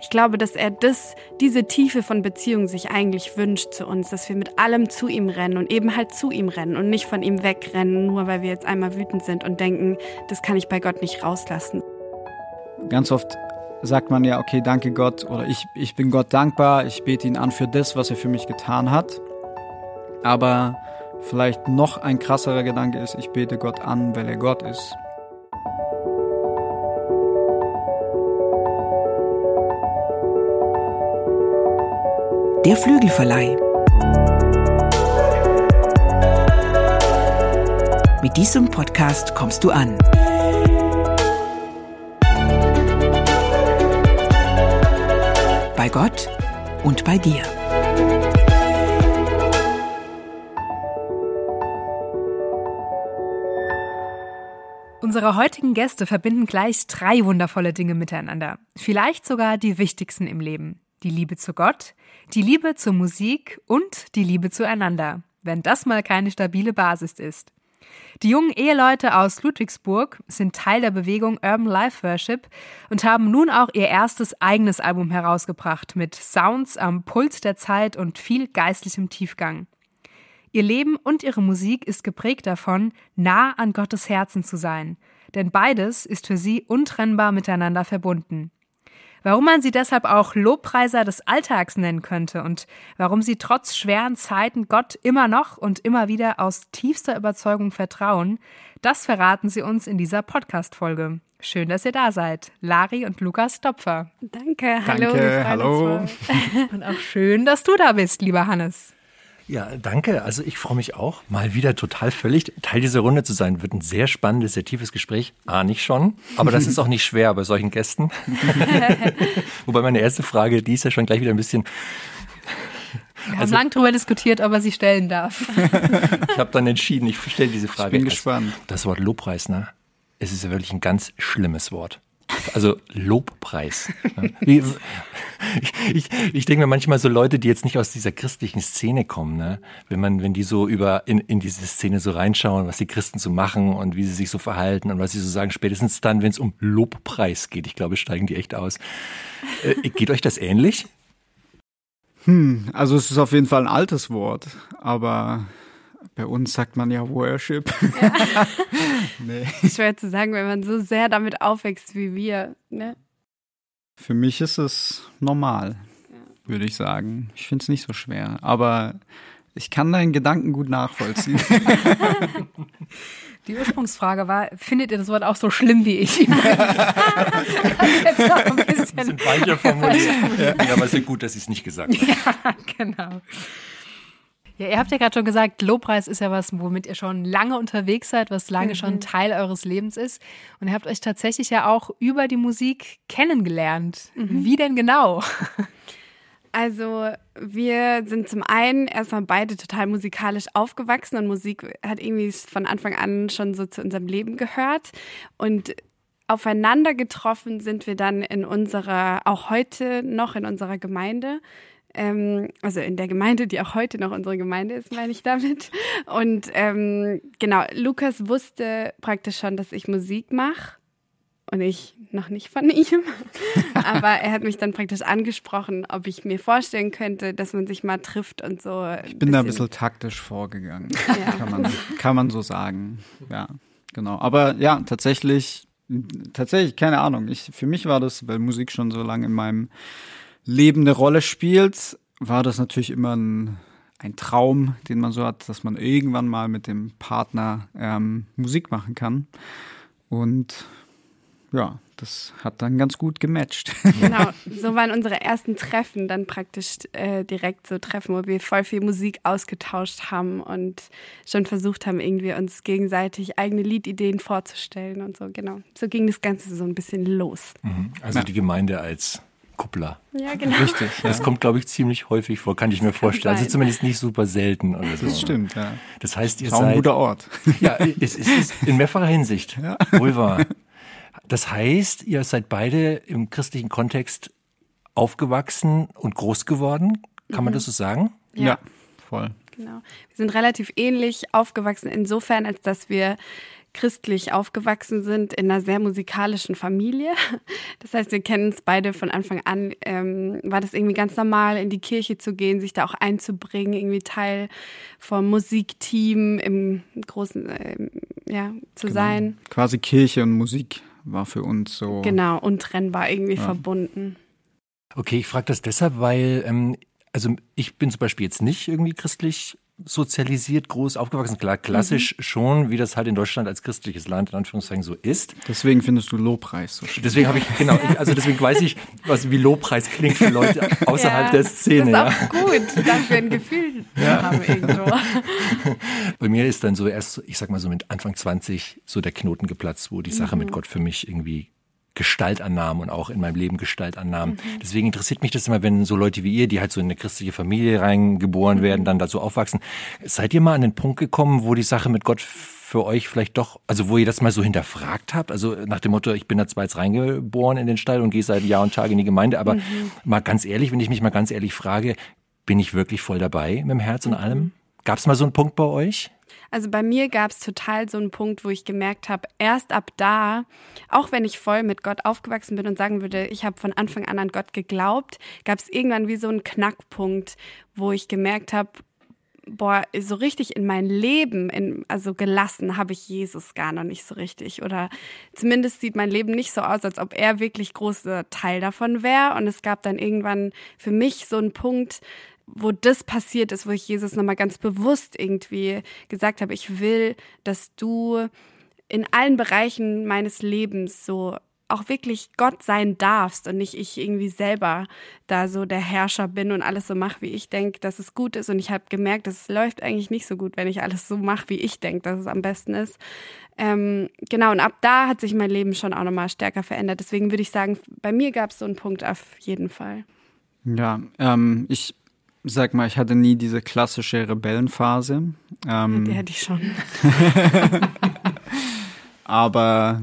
Ich glaube, dass er das, diese Tiefe von Beziehung sich eigentlich wünscht zu uns, dass wir mit allem zu ihm rennen und eben halt zu ihm rennen und nicht von ihm wegrennen, nur weil wir jetzt einmal wütend sind und denken, das kann ich bei Gott nicht rauslassen. Ganz oft sagt man ja, okay, danke Gott oder ich, ich bin Gott dankbar, ich bete ihn an für das, was er für mich getan hat. Aber vielleicht noch ein krasserer Gedanke ist, ich bete Gott an, weil er Gott ist. Der Flügelverleih. Mit diesem Podcast kommst du an. Bei Gott und bei dir. Unsere heutigen Gäste verbinden gleich drei wundervolle Dinge miteinander. Vielleicht sogar die wichtigsten im Leben die Liebe zu Gott, die Liebe zur Musik und die Liebe zueinander, wenn das mal keine stabile Basis ist. Die jungen Eheleute aus Ludwigsburg sind Teil der Bewegung Urban Life Worship und haben nun auch ihr erstes eigenes Album herausgebracht mit Sounds am Puls der Zeit und viel geistlichem Tiefgang. Ihr Leben und ihre Musik ist geprägt davon, nah an Gottes Herzen zu sein, denn beides ist für sie untrennbar miteinander verbunden. Warum man sie deshalb auch Lobpreiser des Alltags nennen könnte und warum sie trotz schweren Zeiten Gott immer noch und immer wieder aus tiefster Überzeugung vertrauen, das verraten sie uns in dieser Podcast-Folge. Schön, dass ihr da seid. Lari und Lukas Topfer. Danke, hallo. Danke, hallo. Und auch schön, dass du da bist, lieber Hannes. Ja, danke. Also ich freue mich auch, mal wieder total völlig Teil dieser Runde zu sein. Wird ein sehr spannendes, sehr tiefes Gespräch. Ahne ich schon. Aber das ist auch nicht schwer bei solchen Gästen. Wobei meine erste Frage, die ist ja schon gleich wieder ein bisschen. Wir haben also, lang darüber diskutiert, ob er sie stellen darf. ich habe dann entschieden, ich stelle diese Frage. Ich bin gespannt. Das Wort Lobpreis, ne? Es ist ja wirklich ein ganz schlimmes Wort. Also Lobpreis. Ich, ich, ich denke mir manchmal so Leute, die jetzt nicht aus dieser christlichen Szene kommen, ne? wenn man, wenn die so über in, in diese Szene so reinschauen, was die Christen so machen und wie sie sich so verhalten und was sie so sagen, spätestens dann, wenn es um Lobpreis geht, ich glaube, steigen die echt aus. Äh, geht euch das ähnlich? Hm, also es ist auf jeden Fall ein altes Wort, aber bei uns sagt man ja Worship. Ja. nee. Schwer zu sagen, wenn man so sehr damit aufwächst wie wir. Ne? Für mich ist es normal, ja. würde ich sagen. Ich finde es nicht so schwer. Aber ich kann deinen Gedanken gut nachvollziehen. Die Ursprungsfrage war, findet ihr das Wort auch so schlimm wie ich? das jetzt ein bisschen, ein bisschen weicher formuliert. Ja, aber es ist gut, dass ich es nicht gesagt habe. Ja, genau. Ja, ihr habt ja gerade schon gesagt, Lobpreis ist ja was, womit ihr schon lange unterwegs seid, was lange mhm. schon Teil eures Lebens ist. Und ihr habt euch tatsächlich ja auch über die Musik kennengelernt. Mhm. Wie denn genau? Also wir sind zum einen erstmal beide total musikalisch aufgewachsen und Musik hat irgendwie von Anfang an schon so zu unserem Leben gehört. Und aufeinander getroffen sind wir dann in unserer, auch heute noch in unserer Gemeinde ähm, also in der Gemeinde, die auch heute noch unsere Gemeinde ist, meine ich damit. Und ähm, genau, Lukas wusste praktisch schon, dass ich Musik mache und ich noch nicht von ihm. Aber er hat mich dann praktisch angesprochen, ob ich mir vorstellen könnte, dass man sich mal trifft und so. Ich bin da ein bisschen taktisch vorgegangen, ja. kann, man, kann man so sagen. Ja, genau. Aber ja, tatsächlich, tatsächlich, keine Ahnung. Ich, für mich war das, weil Musik schon so lange in meinem Leben eine Rolle spielt, war das natürlich immer ein, ein Traum, den man so hat, dass man irgendwann mal mit dem Partner ähm, Musik machen kann. Und ja, das hat dann ganz gut gematcht. Genau, so waren unsere ersten Treffen dann praktisch äh, direkt so Treffen, wo wir voll viel Musik ausgetauscht haben und schon versucht haben, irgendwie uns gegenseitig eigene Liedideen vorzustellen und so. Genau, so ging das Ganze so ein bisschen los. Mhm. Also ja. die Gemeinde als Kuppler. Ja, genau. Richtig. Das kommt, glaube ich, ziemlich häufig vor, kann ich mir vorstellen. Also zumindest nicht super selten oder so. Das stimmt, ja. Das heißt, ihr das seid. ein guter Ort. Ja, es ist in mehrfacher Hinsicht. Ja. Wohl wahr. Das heißt, ihr seid beide im christlichen Kontext aufgewachsen und groß geworden. Kann mhm. man das so sagen? Ja, ja voll. Genau. Wir sind relativ ähnlich aufgewachsen insofern, als dass wir christlich aufgewachsen sind in einer sehr musikalischen Familie. Das heißt, wir kennen es beide von Anfang an. Ähm, war das irgendwie ganz normal, in die Kirche zu gehen, sich da auch einzubringen, irgendwie Teil vom Musikteam im großen, äh, ja, zu genau. sein. Quasi Kirche und Musik war für uns so. Genau, untrennbar irgendwie ja. verbunden. Okay, ich frage das deshalb, weil ähm, also ich bin zum Beispiel jetzt nicht irgendwie christlich sozialisiert, groß aufgewachsen. Klar, klassisch mhm. schon, wie das halt in Deutschland als christliches Land in Anführungszeichen so ist. Deswegen findest du Lobpreis so schön. Deswegen habe ich, genau, also deswegen weiß ich, was wie Lobpreis klingt für Leute außerhalb ja, der Szene. Das ist auch ja. gut, dafür ein Gefühl ja. haben irgendwo. Bei mir ist dann so erst, ich sag mal so mit Anfang 20 so der Knoten geplatzt, wo die Sache mhm. mit Gott für mich irgendwie Gestalt annahmen und auch in meinem Leben Gestalt annahmen. Mhm. Deswegen interessiert mich das immer, wenn so Leute wie ihr, die halt so in eine christliche Familie reingeboren mhm. werden, dann dazu aufwachsen. Seid ihr mal an den Punkt gekommen, wo die Sache mit Gott für euch vielleicht doch, also wo ihr das mal so hinterfragt habt? Also nach dem Motto, ich bin da zwar jetzt reingeboren in den Stall und gehe seit Jahr und Tag in die Gemeinde, aber mhm. mal ganz ehrlich, wenn ich mich mal ganz ehrlich frage, bin ich wirklich voll dabei mit dem Herz und mhm. allem? Gab es mal so einen Punkt bei euch? Also bei mir gab es total so einen Punkt, wo ich gemerkt habe, erst ab da, auch wenn ich voll mit Gott aufgewachsen bin und sagen würde, ich habe von Anfang an an Gott geglaubt, gab es irgendwann wie so einen Knackpunkt, wo ich gemerkt habe, boah, so richtig in mein Leben, in, also gelassen habe ich Jesus gar noch nicht so richtig. Oder zumindest sieht mein Leben nicht so aus, als ob er wirklich großer Teil davon wäre. Und es gab dann irgendwann für mich so einen Punkt, wo das passiert ist, wo ich Jesus nochmal ganz bewusst irgendwie gesagt habe, ich will, dass du in allen Bereichen meines Lebens so auch wirklich Gott sein darfst und nicht ich irgendwie selber da so der Herrscher bin und alles so mache, wie ich denke, dass es gut ist. Und ich habe gemerkt, es läuft eigentlich nicht so gut, wenn ich alles so mache, wie ich denke, dass es am besten ist. Ähm, genau, und ab da hat sich mein Leben schon auch nochmal stärker verändert. Deswegen würde ich sagen, bei mir gab es so einen Punkt auf jeden Fall. Ja, ähm, ich sag mal, ich hatte nie diese klassische Rebellenphase. Ähm, die hatte ich schon. aber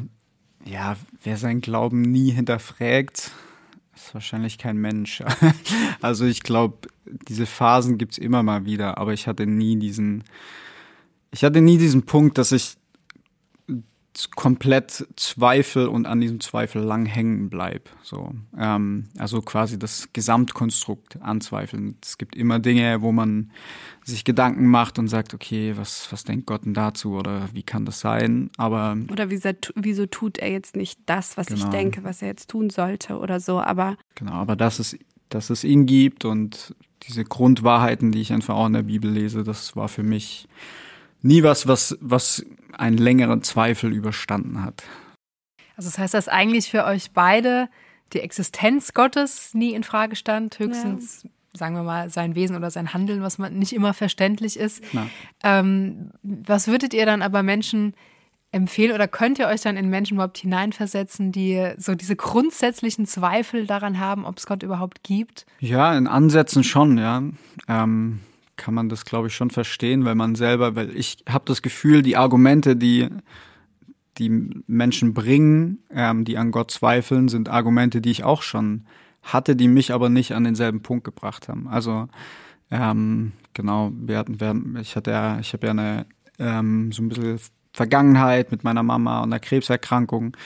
ja, wer seinen Glauben nie hinterfragt, ist wahrscheinlich kein Mensch. also ich glaube, diese Phasen gibt's immer mal wieder, aber ich hatte nie diesen, ich hatte nie diesen Punkt, dass ich komplett Zweifel und an diesem Zweifel lang hängen bleib. So, ähm, also quasi das Gesamtkonstrukt anzweifeln. Es gibt immer Dinge, wo man sich Gedanken macht und sagt, okay, was, was denkt Gott denn dazu oder wie kann das sein? Aber oder wieso, wieso tut er jetzt nicht das, was genau. ich denke, was er jetzt tun sollte oder so? Aber genau, aber dass es, dass es ihn gibt und diese Grundwahrheiten, die ich einfach auch in der Bibel lese, das war für mich nie was, was, was einen längeren Zweifel überstanden hat. Also das heißt, dass eigentlich für euch beide die Existenz Gottes nie in Frage stand, höchstens ja. sagen wir mal sein Wesen oder sein Handeln, was man nicht immer verständlich ist. Ähm, was würdet ihr dann aber Menschen empfehlen oder könnt ihr euch dann in Menschen überhaupt hineinversetzen, die so diese grundsätzlichen Zweifel daran haben, ob es Gott überhaupt gibt? Ja, in Ansätzen schon, ja. Ähm, kann man das, glaube ich, schon verstehen, weil man selber, weil ich habe das Gefühl, die Argumente, die die Menschen bringen, ähm, die an Gott zweifeln, sind Argumente, die ich auch schon hatte, die mich aber nicht an denselben Punkt gebracht haben. Also ähm, genau, wir hatten, wir, ich hatte ja, ich habe ja eine ähm, so ein bisschen Vergangenheit mit meiner Mama und einer Krebserkrankung.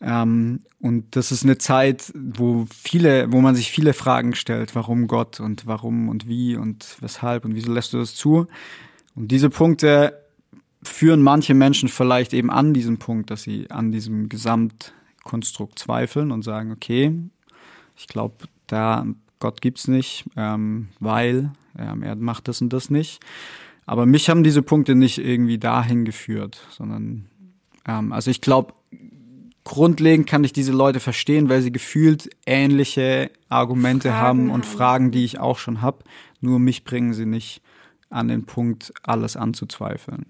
Ähm, und das ist eine Zeit, wo viele, wo man sich viele Fragen stellt, warum Gott und warum und wie und weshalb und wieso lässt du das zu? Und diese Punkte führen manche Menschen vielleicht eben an diesem Punkt, dass sie an diesem Gesamtkonstrukt zweifeln und sagen, okay, ich glaube, da Gott gibt's nicht, ähm, weil ähm, er macht das und das nicht. Aber mich haben diese Punkte nicht irgendwie dahin geführt, sondern ähm, also ich glaube, grundlegend kann ich diese Leute verstehen, weil sie gefühlt ähnliche Argumente Fragen haben und haben. Fragen, die ich auch schon habe. Nur mich bringen sie nicht an den Punkt, alles anzuzweifeln.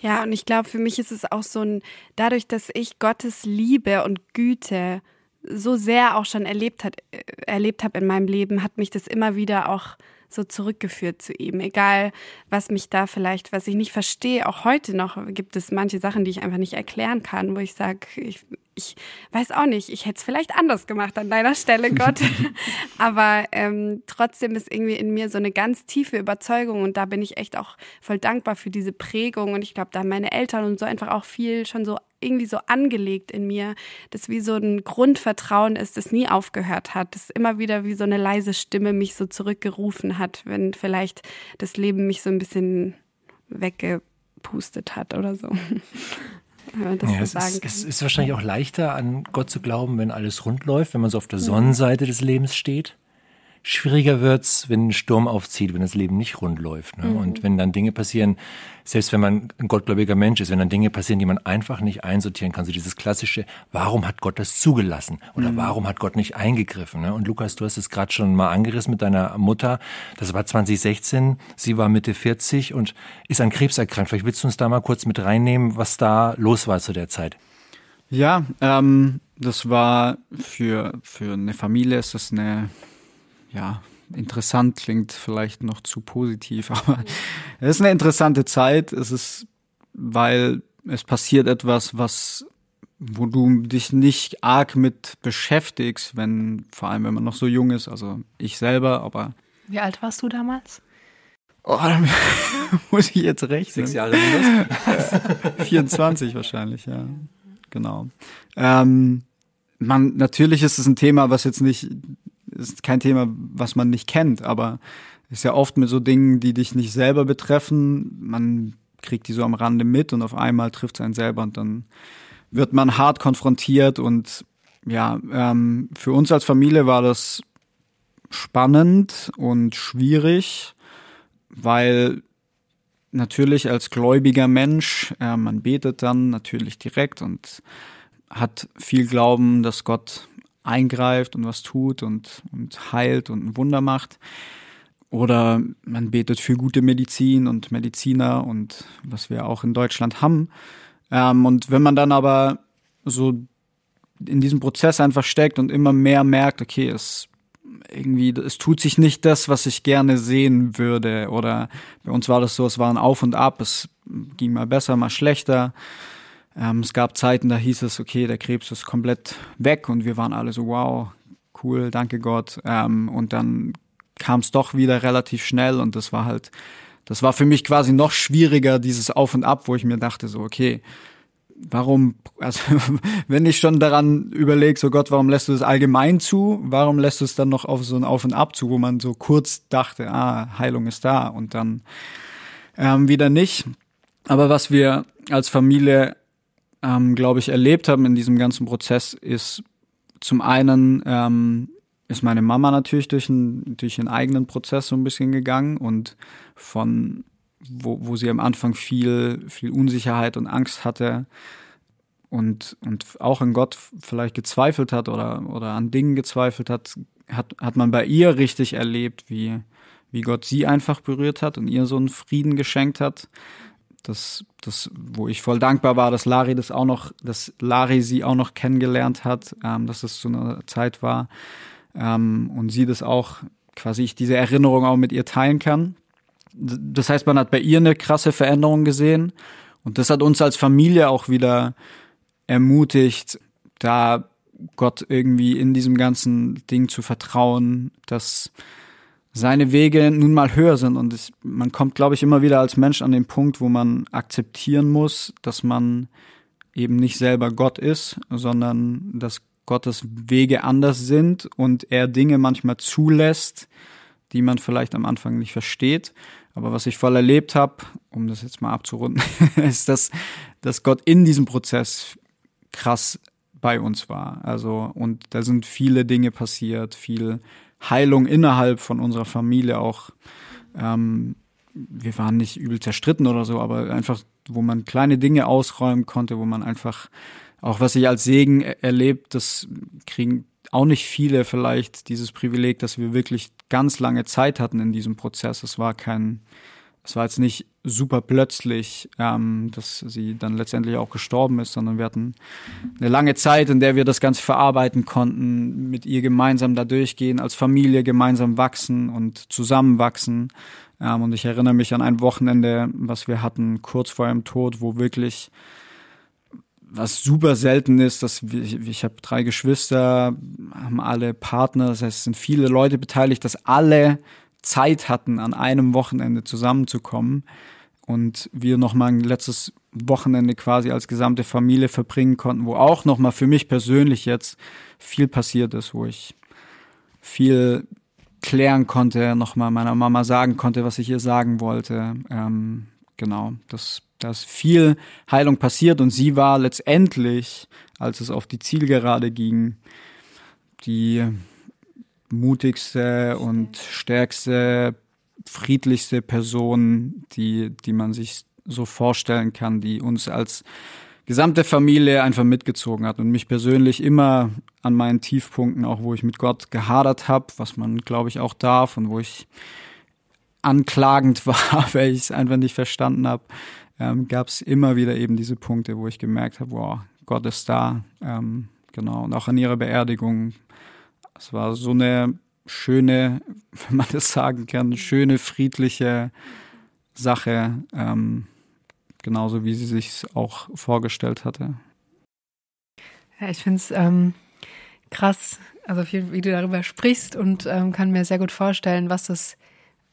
Ja, und ich glaube, für mich ist es auch so ein, dadurch, dass ich Gottes Liebe und Güte so sehr auch schon erlebt, hat, äh, erlebt habe in meinem Leben, hat mich das immer wieder auch so zurückgeführt zu ihm. Egal, was mich da vielleicht, was ich nicht verstehe, auch heute noch gibt es manche Sachen, die ich einfach nicht erklären kann, wo ich sage, ich, ich weiß auch nicht, ich hätte es vielleicht anders gemacht an deiner Stelle, Gott. Aber ähm, trotzdem ist irgendwie in mir so eine ganz tiefe Überzeugung und da bin ich echt auch voll dankbar für diese Prägung und ich glaube, da haben meine Eltern und so einfach auch viel schon so irgendwie so angelegt in mir, dass wie so ein Grundvertrauen ist, das nie aufgehört hat, das immer wieder wie so eine leise Stimme mich so zurückgerufen hat, wenn vielleicht das Leben mich so ein bisschen weggepustet hat oder so. Ja, es, ist, es, ist, wahrscheinlich auch leichter, an Gott zu glauben, wenn alles rund läuft, wenn man so auf der Sonnenseite des Lebens steht. Schwieriger wird's, wenn ein Sturm aufzieht, wenn das Leben nicht rund läuft. Ne? Mhm. Und wenn dann Dinge passieren, selbst wenn man ein gottgläubiger Mensch ist, wenn dann Dinge passieren, die man einfach nicht einsortieren kann, so dieses klassische, warum hat Gott das zugelassen? Oder mhm. warum hat Gott nicht eingegriffen? Ne? Und Lukas, du hast es gerade schon mal angerissen mit deiner Mutter. Das war 2016, sie war Mitte 40 und ist an Krebs erkrankt. Vielleicht willst du uns da mal kurz mit reinnehmen, was da los war zu der Zeit. Ja, ähm, das war für, für eine Familie ist das eine ja, interessant klingt vielleicht noch zu positiv, aber es ist eine interessante Zeit. Es ist, weil es passiert etwas, was wo du dich nicht arg mit beschäftigst, wenn, vor allem wenn man noch so jung ist, also ich selber, aber. Wie alt warst du damals? Oh, da muss ich jetzt recht. Sechs Jahre minus? 24 wahrscheinlich, ja. Genau. Ähm, man, natürlich ist es ein Thema, was jetzt nicht ist kein Thema, was man nicht kennt, aber ist ja oft mit so Dingen, die dich nicht selber betreffen. Man kriegt die so am Rande mit und auf einmal trifft es einen selber und dann wird man hart konfrontiert und ja, ähm, für uns als Familie war das spannend und schwierig, weil natürlich als gläubiger Mensch, äh, man betet dann natürlich direkt und hat viel Glauben, dass Gott eingreift und was tut und, und heilt und ein Wunder macht. Oder man betet für gute Medizin und Mediziner und was wir auch in Deutschland haben. Ähm, und wenn man dann aber so in diesem Prozess einfach steckt und immer mehr merkt, okay, es irgendwie, es tut sich nicht das, was ich gerne sehen würde. Oder bei uns war das so, es war ein Auf und Ab, es ging mal besser, mal schlechter. Ähm, es gab Zeiten, da hieß es, okay, der Krebs ist komplett weg und wir waren alle so, wow, cool, danke Gott. Ähm, und dann kam es doch wieder relativ schnell und das war halt, das war für mich quasi noch schwieriger, dieses Auf und Ab, wo ich mir dachte, so, okay, warum, also wenn ich schon daran überlege, so Gott, warum lässt du das allgemein zu? Warum lässt du es dann noch auf so ein Auf und Ab zu, wo man so kurz dachte, ah, Heilung ist da und dann ähm, wieder nicht. Aber was wir als Familie ähm, glaube ich, erlebt haben in diesem ganzen Prozess, ist zum einen ähm, ist meine Mama natürlich durch, ein, durch einen eigenen Prozess so ein bisschen gegangen und von wo, wo sie am Anfang viel, viel Unsicherheit und Angst hatte und, und auch an Gott vielleicht gezweifelt hat oder, oder an Dingen gezweifelt hat, hat, hat man bei ihr richtig erlebt, wie, wie Gott sie einfach berührt hat und ihr so einen Frieden geschenkt hat das, das, wo ich voll dankbar war, dass Lari das auch noch, dass Lari sie auch noch kennengelernt hat, ähm, dass es zu einer Zeit war ähm, und sie das auch quasi ich diese Erinnerung auch mit ihr teilen kann. Das heißt, man hat bei ihr eine krasse Veränderung gesehen und das hat uns als Familie auch wieder ermutigt, da Gott irgendwie in diesem ganzen Ding zu vertrauen, dass seine Wege nun mal höher sind. Und es, man kommt, glaube ich, immer wieder als Mensch an den Punkt, wo man akzeptieren muss, dass man eben nicht selber Gott ist, sondern dass Gottes Wege anders sind und er Dinge manchmal zulässt, die man vielleicht am Anfang nicht versteht. Aber was ich voll erlebt habe, um das jetzt mal abzurunden, ist, dass, dass Gott in diesem Prozess krass bei uns war. Also, und da sind viele Dinge passiert, viel Heilung innerhalb von unserer Familie auch. Ähm, wir waren nicht übel zerstritten oder so, aber einfach, wo man kleine Dinge ausräumen konnte, wo man einfach auch was ich als Segen erlebt, das kriegen auch nicht viele vielleicht dieses Privileg, dass wir wirklich ganz lange Zeit hatten in diesem Prozess. Es war kein, es war jetzt nicht super plötzlich, ähm, dass sie dann letztendlich auch gestorben ist, sondern wir hatten eine lange Zeit, in der wir das Ganze verarbeiten konnten, mit ihr gemeinsam da durchgehen, als Familie gemeinsam wachsen und zusammenwachsen. Ähm, und ich erinnere mich an ein Wochenende, was wir hatten kurz vor ihrem Tod, wo wirklich was super selten ist, dass ich, ich habe drei Geschwister, haben alle Partner, das heißt, es sind viele Leute beteiligt, dass alle Zeit hatten, an einem Wochenende zusammenzukommen und wir nochmal ein letztes Wochenende quasi als gesamte Familie verbringen konnten, wo auch nochmal für mich persönlich jetzt viel passiert ist, wo ich viel klären konnte, nochmal meiner Mama sagen konnte, was ich ihr sagen wollte. Ähm, genau, das, da ist viel Heilung passiert und sie war letztendlich, als es auf die Zielgerade ging, die mutigste und stärkste, friedlichste Person, die, die man sich so vorstellen kann, die uns als gesamte Familie einfach mitgezogen hat und mich persönlich immer an meinen Tiefpunkten, auch wo ich mit Gott gehadert habe, was man, glaube ich, auch darf und wo ich anklagend war, weil ich es einfach nicht verstanden habe, ähm, gab es immer wieder eben diese Punkte, wo ich gemerkt habe, wow, Gott ist da. Ähm, genau. Und auch an ihrer Beerdigung. Es war so eine schöne, wenn man das sagen kann, schöne, friedliche Sache. Ähm, genauso wie sie sich auch vorgestellt hatte. Ja, ich finde es ähm, krass, also viel, wie du darüber sprichst und ähm, kann mir sehr gut vorstellen, was das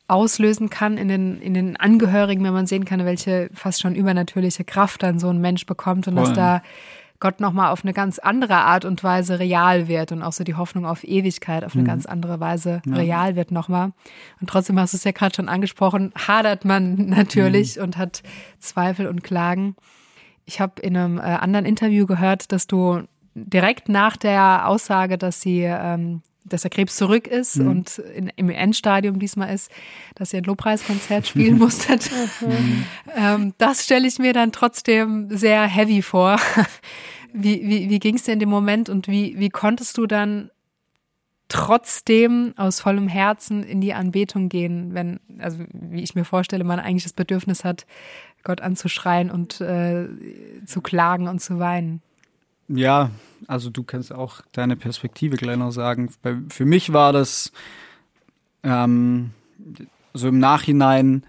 auslösen kann in den, in den Angehörigen, wenn man sehen kann, welche fast schon übernatürliche Kraft dann so ein Mensch bekommt und Voll. dass da Gott nochmal auf eine ganz andere Art und Weise real wird und auch so die Hoffnung auf Ewigkeit auf eine mhm. ganz andere Weise ja. real wird nochmal. Und trotzdem hast du es ja gerade schon angesprochen, hadert man natürlich mhm. und hat Zweifel und Klagen. Ich habe in einem äh, anderen Interview gehört, dass du direkt nach der Aussage, dass sie ähm, dass der Krebs zurück ist mhm. und in, im Endstadium diesmal ist, dass ihr ein Lobpreiskonzert spielen musstet. Mhm. ähm, das stelle ich mir dann trotzdem sehr heavy vor. wie wie, wie ging es dir in dem Moment und wie, wie konntest du dann trotzdem aus vollem Herzen in die Anbetung gehen, wenn, also wie ich mir vorstelle, man eigentlich das Bedürfnis hat, Gott anzuschreien und äh, zu klagen und zu weinen? Ja, also du kannst auch deine Perspektive noch sagen. Für mich war das ähm, so im Nachhinein,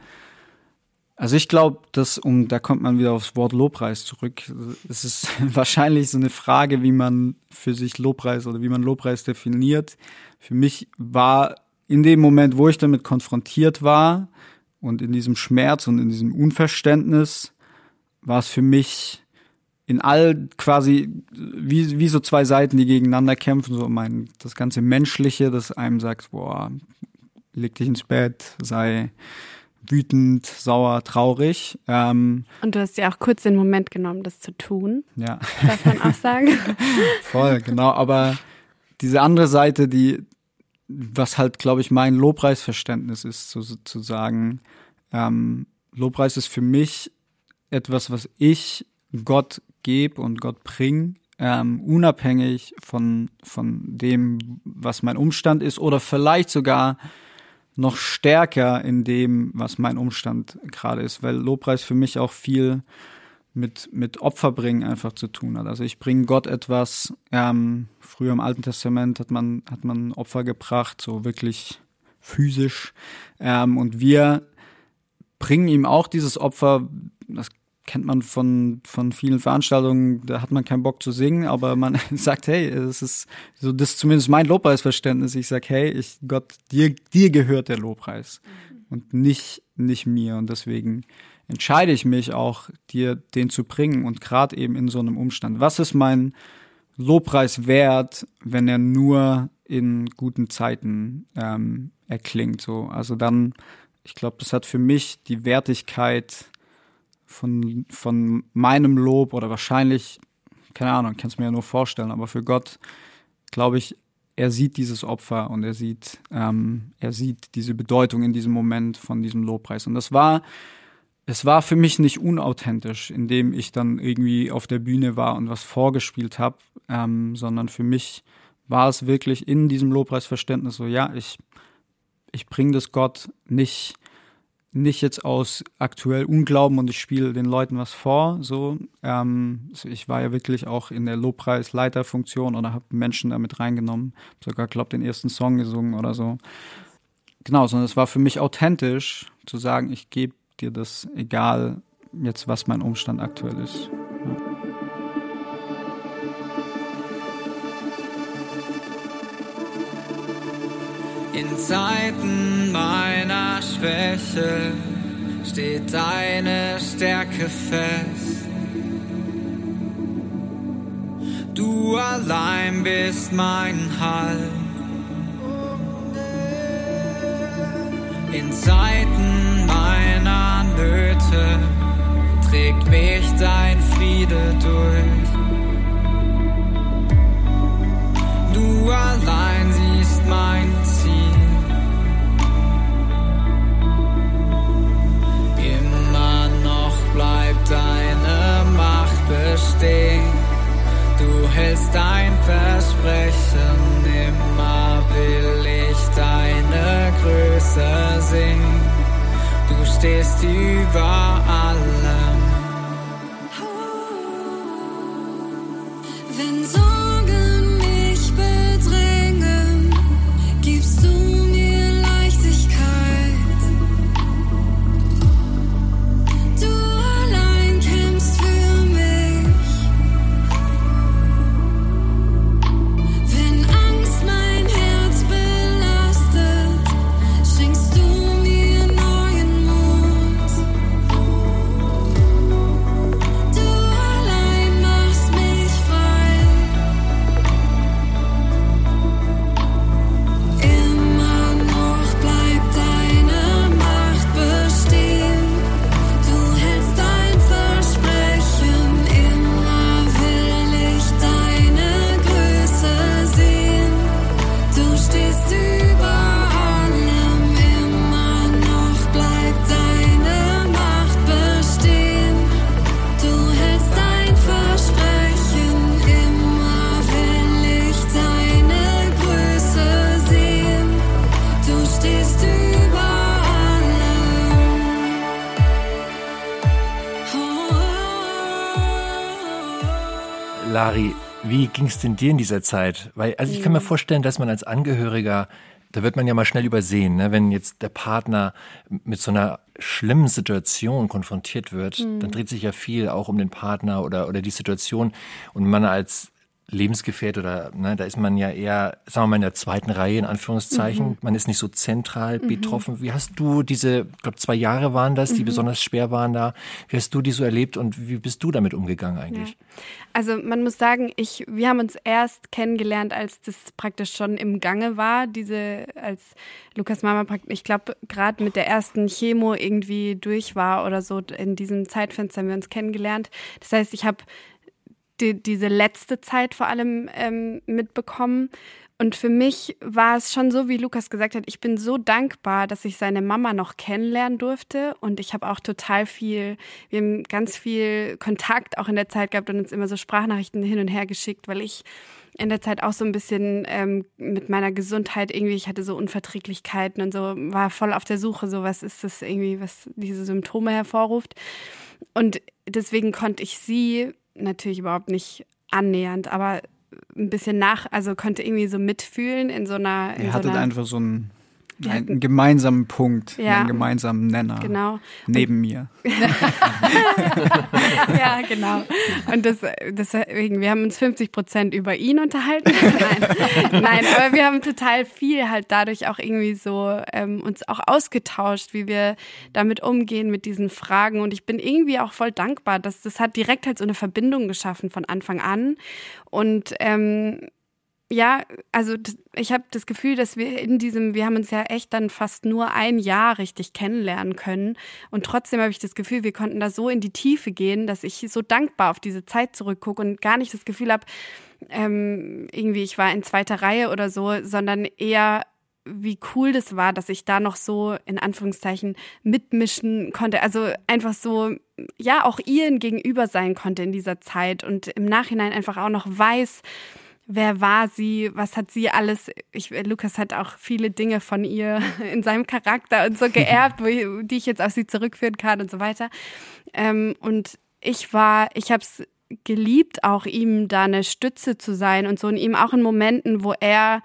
also ich glaube, dass, um, da kommt man wieder aufs Wort Lobpreis zurück. Es ist wahrscheinlich so eine Frage, wie man für sich Lobpreis oder wie man Lobpreis definiert. Für mich war in dem Moment, wo ich damit konfrontiert war und in diesem Schmerz und in diesem Unverständnis, war es für mich in all quasi wie, wie so zwei Seiten, die gegeneinander kämpfen, so mein, das ganze Menschliche, das einem sagt, boah, leg dich ins Bett, sei wütend, sauer, traurig. Ähm, Und du hast ja auch kurz den Moment genommen, das zu tun. Ja. Darf man auch sagen. Voll, genau. Aber diese andere Seite, die, was halt, glaube ich, mein Lobpreisverständnis ist, so, zu sagen, ähm, Lobpreis ist für mich etwas, was ich Gott gebe und Gott bringe, ähm, unabhängig von, von dem, was mein Umstand ist oder vielleicht sogar noch stärker in dem, was mein Umstand gerade ist, weil Lobpreis für mich auch viel mit, mit Opferbringen einfach zu tun hat. Also ich bringe Gott etwas, ähm, früher im Alten Testament hat man, hat man Opfer gebracht, so wirklich physisch. Ähm, und wir bringen ihm auch dieses Opfer, das kennt man von, von vielen Veranstaltungen, da hat man keinen Bock zu singen, aber man sagt, hey, es ist so, das ist zumindest mein Lobpreisverständnis. Ich sag, hey, ich, Gott, dir, dir gehört der Lobpreis und nicht, nicht mir. Und deswegen entscheide ich mich auch, dir den zu bringen und gerade eben in so einem Umstand. Was ist mein Lobpreis wert, wenn er nur in guten Zeiten ähm, erklingt? So, also dann, ich glaube, das hat für mich die Wertigkeit von, von meinem Lob oder wahrscheinlich, keine Ahnung, kannst mir ja nur vorstellen, aber für Gott glaube ich, er sieht dieses Opfer und er sieht, ähm, er sieht diese Bedeutung in diesem Moment von diesem Lobpreis. Und das war, es war für mich nicht unauthentisch, indem ich dann irgendwie auf der Bühne war und was vorgespielt habe, ähm, sondern für mich war es wirklich in diesem Lobpreisverständnis so, ja, ich, ich bringe das Gott nicht nicht jetzt aus aktuell Unglauben und ich spiele den Leuten was vor. So, ähm, also ich war ja wirklich auch in der Lobpreis-Leiterfunktion oder habe Menschen damit reingenommen, sogar glaube den ersten Song gesungen oder so. Genau, sondern es war für mich authentisch zu sagen, ich gebe dir das, egal jetzt was mein Umstand aktuell ist. Ja. In Zeiten meiner Schwäche steht deine Stärke fest. Du allein bist mein Halt. In Zeiten meiner Nöte trägt mich dein Friede durch. Du allein siehst mein Ziel. Deine Macht bestehen. Du hältst dein Versprechen, immer will ich deine Größe sehen. Du stehst über allem. Lari, wie ging es denn dir in dieser Zeit? Weil, also ich kann mir vorstellen, dass man als Angehöriger, da wird man ja mal schnell übersehen, ne? wenn jetzt der Partner mit so einer schlimmen Situation konfrontiert wird, dann dreht sich ja viel auch um den Partner oder, oder die Situation und man als Lebensgefährt oder ne, da ist man ja eher, sagen wir mal, in der zweiten Reihe in Anführungszeichen. Man ist nicht so zentral betroffen. Wie hast du diese, ich glaube zwei Jahre waren das, die besonders schwer waren da. Wie hast du die so erlebt und wie bist du damit umgegangen eigentlich? Ja. Also man muss sagen, ich, wir haben uns erst kennengelernt, als das praktisch schon im Gange war. Diese, als Lukas Mama praktisch, ich glaube, gerade mit der ersten Chemo irgendwie durch war oder so, in diesem Zeitfenster haben wir uns kennengelernt. Das heißt, ich habe die, diese letzte Zeit vor allem ähm, mitbekommen. Und für mich war es schon so, wie Lukas gesagt hat, ich bin so dankbar, dass ich seine Mama noch kennenlernen durfte. Und ich habe auch total viel, wir haben ganz viel Kontakt auch in der Zeit gehabt und uns immer so Sprachnachrichten hin und her geschickt, weil ich in der Zeit auch so ein bisschen ähm, mit meiner Gesundheit irgendwie, ich hatte so Unverträglichkeiten und so, war voll auf der Suche, so was ist das irgendwie, was diese Symptome hervorruft. Und deswegen konnte ich sie natürlich überhaupt nicht annähernd, aber ein bisschen nach, also konnte irgendwie so mitfühlen in so einer. In Ihr so hattet einer, einfach so Wir einen gemeinsamen Punkt, Ja. einen gemeinsamen Nenner Genau. neben mir. ja, genau. Und das, deswegen, wir haben uns 50 Prozent über ihn unterhalten. Nein. Nein, aber wir haben total viel halt dadurch auch irgendwie so ähm, uns auch ausgetauscht, wie wir damit umgehen mit diesen Fragen. Und ich bin irgendwie auch voll dankbar, dass das hat direkt halt so eine Verbindung geschaffen von Anfang an. Und ähm, ja, also ich habe das Gefühl, dass wir in diesem, wir haben uns ja echt dann fast nur ein Jahr richtig kennenlernen können. Und trotzdem habe ich das Gefühl, wir konnten da so in die Tiefe gehen, dass ich so dankbar auf diese Zeit zurückgucke und gar nicht das Gefühl habe, ähm, irgendwie ich war in zweiter Reihe oder so, sondern eher wie cool das war, dass ich da noch so in Anführungszeichen mitmischen konnte. Also einfach so, ja, auch ihren gegenüber sein konnte in dieser Zeit und im Nachhinein einfach auch noch weiß, wer war sie, was hat sie alles. Ich, Lukas hat auch viele Dinge von ihr in seinem Charakter und so geerbt, die ich jetzt auf sie zurückführen kann und so weiter. Ähm, und ich war, ich habe es geliebt, auch ihm da eine Stütze zu sein und so und ihm auch in Momenten, wo er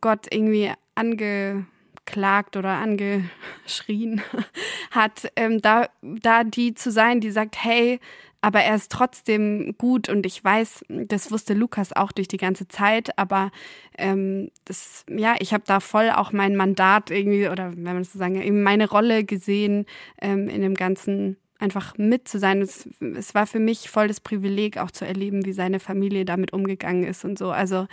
Gott irgendwie angeklagt oder angeschrien hat, ähm, da, da die zu sein, die sagt, hey, aber er ist trotzdem gut und ich weiß, das wusste Lukas auch durch die ganze Zeit, aber ähm, das, ja, ich habe da voll auch mein Mandat irgendwie, oder wenn man so sagen, eben meine Rolle gesehen ähm, in dem ganzen einfach mit zu sein. Es, es war für mich voll das Privileg, auch zu erleben, wie seine Familie damit umgegangen ist und so. Also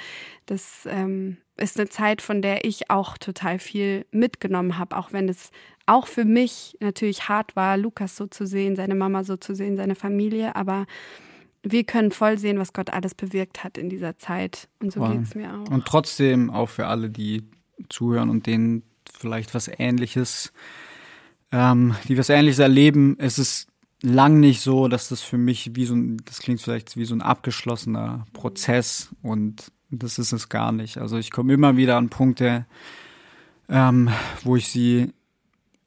das ähm, ist eine Zeit, von der ich auch total viel mitgenommen habe, auch wenn es auch für mich natürlich hart war, Lukas so zu sehen, seine Mama so zu sehen, seine Familie, aber wir können voll sehen, was Gott alles bewirkt hat in dieser Zeit. Und so wow. geht es mir auch. Und trotzdem auch für alle, die zuhören und denen vielleicht was Ähnliches, ähm, die was Ähnliches erleben, es ist lang nicht so, dass das für mich wie so ein, das klingt vielleicht wie so ein abgeschlossener Prozess und das ist es gar nicht. Also ich komme immer wieder an Punkte, ähm, wo ich sie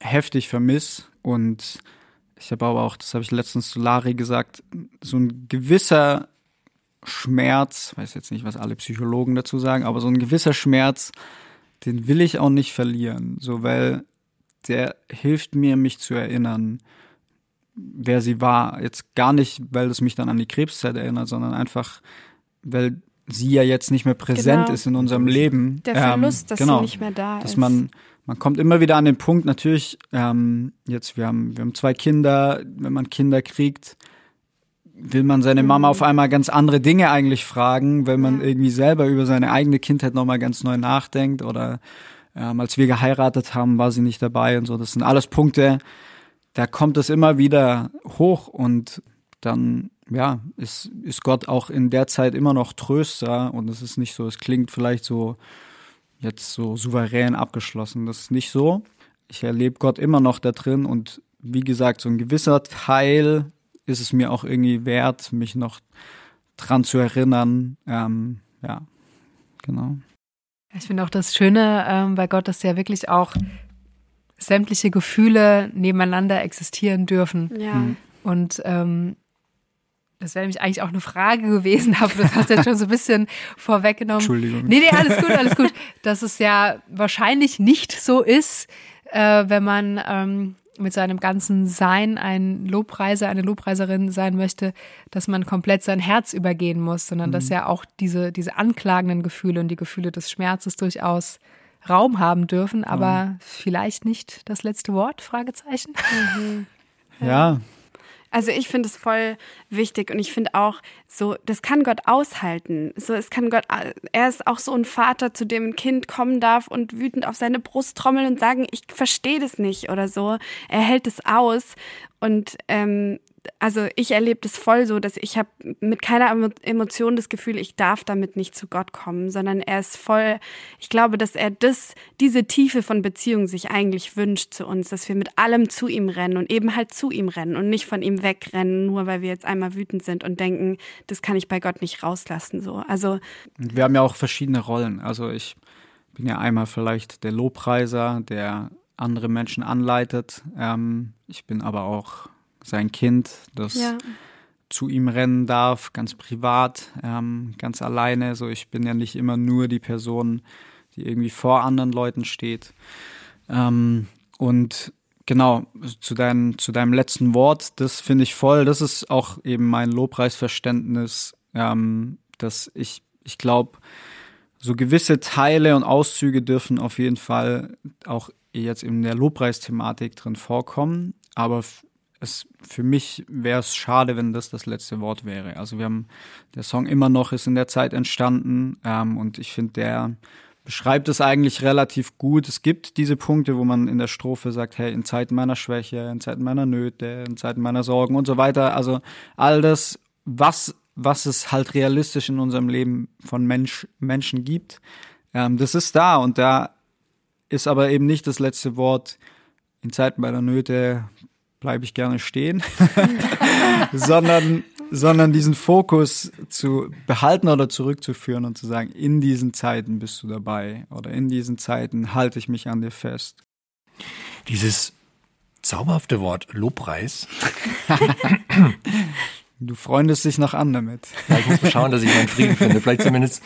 heftig vermisse und ich habe aber auch, das habe ich letztens zu Lari gesagt, so ein gewisser Schmerz, weiß jetzt nicht, was alle Psychologen dazu sagen, aber so ein gewisser Schmerz, den will ich auch nicht verlieren, so weil der hilft mir, mich zu erinnern, wer sie war. Jetzt gar nicht, weil es mich dann an die Krebszeit erinnert, sondern einfach, weil sie ja jetzt nicht mehr präsent genau. ist in unserem Leben. Der Verlust, ähm, dass genau, sie nicht mehr da dass ist. Dass man, man kommt immer wieder an den Punkt, natürlich, ähm, jetzt, wir haben, wir haben zwei Kinder, wenn man Kinder kriegt, will man seine Mama auf mhm. einmal ganz andere Dinge eigentlich fragen, wenn man ja. irgendwie selber über seine eigene Kindheit nochmal ganz neu nachdenkt oder ähm, als wir geheiratet haben, war sie nicht dabei und so. Das sind alles Punkte, da kommt es immer wieder hoch und dann ja, ist, ist Gott auch in der Zeit immer noch Tröster und es ist nicht so, es klingt vielleicht so jetzt so souverän abgeschlossen. Das ist nicht so. Ich erlebe Gott immer noch da drin und wie gesagt, so ein gewisser Teil ist es mir auch irgendwie wert, mich noch dran zu erinnern. Ähm, ja, genau. Ich finde auch das Schöne ähm, bei Gott, dass ja wirklich auch sämtliche Gefühle nebeneinander existieren dürfen. Ja. Und ähm, das wäre nämlich eigentlich auch eine Frage gewesen, aber das hast du jetzt schon so ein bisschen vorweggenommen. Entschuldigung. Nee, nee, alles gut, alles gut. Dass es ja wahrscheinlich nicht so ist, äh, wenn man ähm, mit seinem ganzen Sein ein Lobpreiser, eine Lobpreiserin sein möchte, dass man komplett sein Herz übergehen muss, sondern mhm. dass ja auch diese, diese anklagenden Gefühle und die Gefühle des Schmerzes durchaus Raum haben dürfen, aber mhm. vielleicht nicht das letzte Wort? Fragezeichen. Mhm. Ja. ja. Also ich finde es voll wichtig und ich finde auch so, das kann Gott aushalten. So, es kann Gott, er ist auch so ein Vater, zu dem ein Kind kommen darf und wütend auf seine Brust trommeln und sagen, ich verstehe das nicht oder so. Er hält es aus und ähm, also ich erlebe das voll so, dass ich habe mit keiner Emotion das Gefühl, ich darf damit nicht zu Gott kommen, sondern er ist voll, ich glaube, dass er das, diese Tiefe von Beziehung sich eigentlich wünscht zu uns, dass wir mit allem zu ihm rennen und eben halt zu ihm rennen und nicht von ihm wegrennen, nur weil wir jetzt einmal wütend sind und denken, das kann ich bei Gott nicht rauslassen, so. Also. Wir haben ja auch verschiedene Rollen. Also ich bin ja einmal vielleicht der Lobpreiser, der andere Menschen anleitet. Ähm, ich bin aber auch sein Kind, das ja. zu ihm rennen darf, ganz privat, ähm, ganz alleine. So, ich bin ja nicht immer nur die Person, die irgendwie vor anderen Leuten steht. Ähm, und genau, zu, dein, zu deinem letzten Wort, das finde ich voll. Das ist auch eben mein Lobpreisverständnis, ähm, dass ich, ich glaube, so gewisse Teile und Auszüge dürfen auf jeden Fall auch jetzt in der Lobpreisthematik drin vorkommen. Aber es, für mich wäre es schade, wenn das das letzte Wort wäre. Also wir haben, der Song immer noch ist in der Zeit entstanden ähm, und ich finde, der beschreibt es eigentlich relativ gut. Es gibt diese Punkte, wo man in der Strophe sagt, hey, in Zeiten meiner Schwäche, in Zeiten meiner Nöte, in Zeiten meiner Sorgen und so weiter. Also all das, was, was es halt realistisch in unserem Leben von Mensch, Menschen gibt, ähm, das ist da und da ist aber eben nicht das letzte Wort in Zeiten meiner Nöte bleibe ich gerne stehen, sondern, sondern diesen Fokus zu behalten oder zurückzuführen und zu sagen, in diesen Zeiten bist du dabei oder in diesen Zeiten halte ich mich an dir fest. Dieses zauberhafte Wort Lobpreis. Du freundest dich noch an damit. Ja, ich muss mal schauen, dass ich meinen Frieden finde. Vielleicht zumindest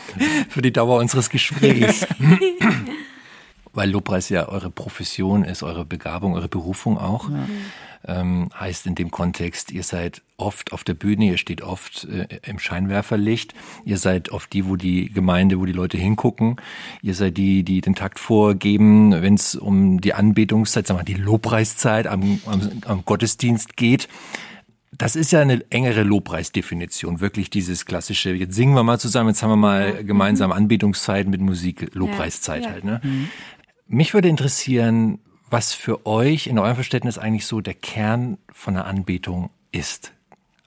für die Dauer unseres Gesprächs. Weil Lobpreis ja eure Profession ist, eure Begabung, eure Berufung auch. Ja. Ähm, heißt in dem Kontext, ihr seid oft auf der Bühne, ihr steht oft äh, im Scheinwerferlicht, ihr seid oft die, wo die Gemeinde, wo die Leute hingucken, ihr seid die, die den Takt vorgeben, wenn es um die Anbetungszeit, sagen wir mal, die Lobpreiszeit am, am, am Gottesdienst geht. Das ist ja eine engere Lobpreisdefinition, wirklich dieses klassische, jetzt singen wir mal zusammen, jetzt haben wir mal gemeinsam Anbetungszeit mit Musik, Lobpreiszeit Ja. halt. Ne? Mich würde interessieren, was für euch in eurem Verständnis eigentlich so der Kern von einer Anbetung ist.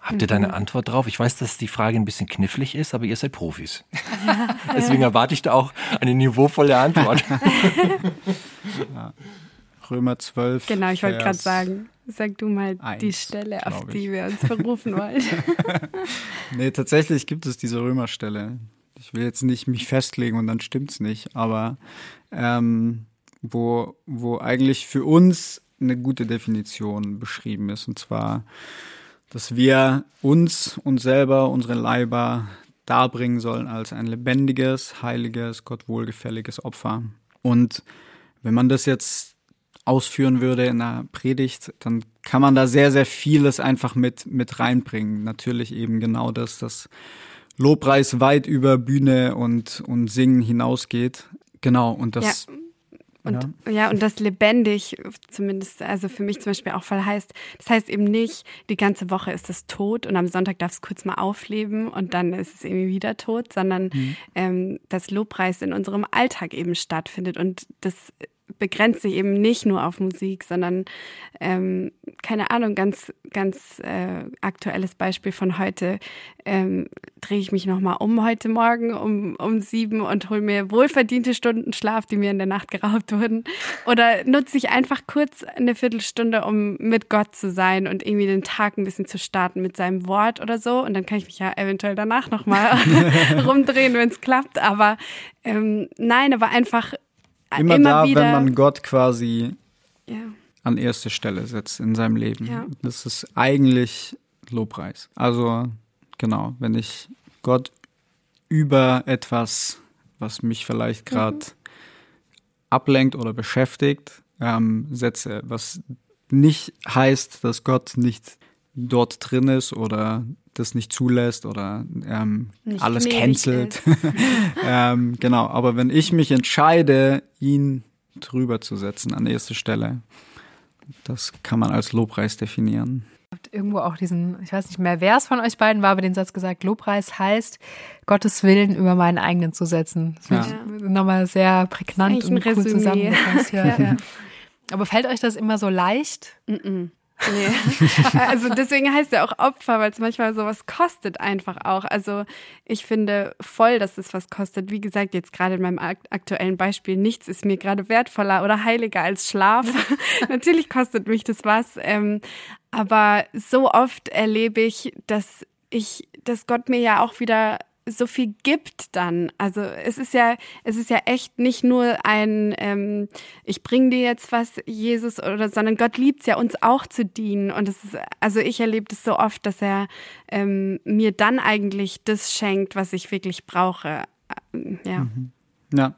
Habt ihr da eine Antwort drauf? Ich weiß, dass die Frage ein bisschen knifflig ist, aber ihr seid Profis. Deswegen erwarte ich da auch eine niveauvolle Antwort. Römer 12. Genau, ich wollte gerade sagen, sag du mal die eins, Stelle, auf ich. die wir uns berufen wollen. Nee, tatsächlich gibt es diese Römerstelle. Ich will jetzt nicht mich festlegen und dann stimmt's nicht, aber ähm, wo, wo eigentlich für uns eine gute Definition beschrieben ist. Und zwar, dass wir uns, uns selber, unsere Leiber darbringen sollen als ein lebendiges, heiliges, Gott wohlgefälliges Opfer. Und wenn man das jetzt ausführen würde in einer Predigt, dann kann man da sehr, sehr vieles einfach mit, mit reinbringen. Natürlich eben genau das, dass Lobpreis weit über Bühne und, und Singen hinausgeht. Genau, und das, Und ja. und das lebendig, zumindest, also für mich zum Beispiel auch voll heißt, das heißt eben nicht, die ganze Woche ist es tot und am Sonntag darf es kurz mal aufleben und dann ist es irgendwie wieder tot, sondern ähm, dass Lobpreis in unserem Alltag eben stattfindet. Und das begrenzt sich eben nicht nur auf Musik, sondern ähm, keine Ahnung, ganz, ganz äh, aktuelles Beispiel von heute. Ähm, drehe ich mich nochmal um heute Morgen um, um sieben und hole mir wohlverdiente Stunden Schlaf, die mir in der Nacht geraubt wurden. Oder nutze ich einfach kurz eine Viertelstunde, um mit Gott zu sein und irgendwie den Tag ein bisschen zu starten mit seinem Wort oder so. Und dann kann ich mich ja eventuell danach nochmal rumdrehen, wenn es klappt. Aber ähm, nein, aber einfach immer, immer da, wieder, wenn man Gott quasi ja. an erste Stelle setzt in seinem Leben. Ja. Das ist eigentlich Lobpreis. Also genau, wenn ich Gott über etwas, was mich vielleicht gerade ablenkt oder beschäftigt, ähm, setze, was nicht heißt, dass Gott nicht dort drin ist oder das nicht zulässt oder ähm, Nicht alles cancelt. ähm, genau, aber wenn ich mich entscheide, ihn drüber zu setzen an erste Stelle, das kann man als Lobpreis definieren. irgendwo auch diesen, ich weiß nicht mehr, wer es von euch beiden war, aber den Satz gesagt, Lobpreis heißt, Gottes Willen über meinen eigenen zu setzen. Das Ja. finde ich nochmal sehr prägnant und cool zusammengefasst. Ja, ja. Aber fällt euch das immer so leicht? Nee. also deswegen heißt ja auch Opfer, weil es manchmal sowas kostet einfach auch. Also ich finde voll, dass es was kostet. Wie gesagt, jetzt gerade in meinem ak- aktuellen Beispiel, nichts ist mir gerade wertvoller oder heiliger als Schlaf. Natürlich kostet mich das was. Ähm, aber so oft erlebe ich, dass ich, dass Gott mir ja auch wieder so viel gibt dann. Also es ist ja, es ist ja echt nicht nur ein, ähm, ich bringe dir jetzt was, Jesus, oder, sondern Gott liebt es ja, uns auch zu dienen. Und es ist, also ich erlebe das so oft, dass er ähm, mir dann eigentlich das schenkt, was ich wirklich brauche. Ähm, Ja. Ja.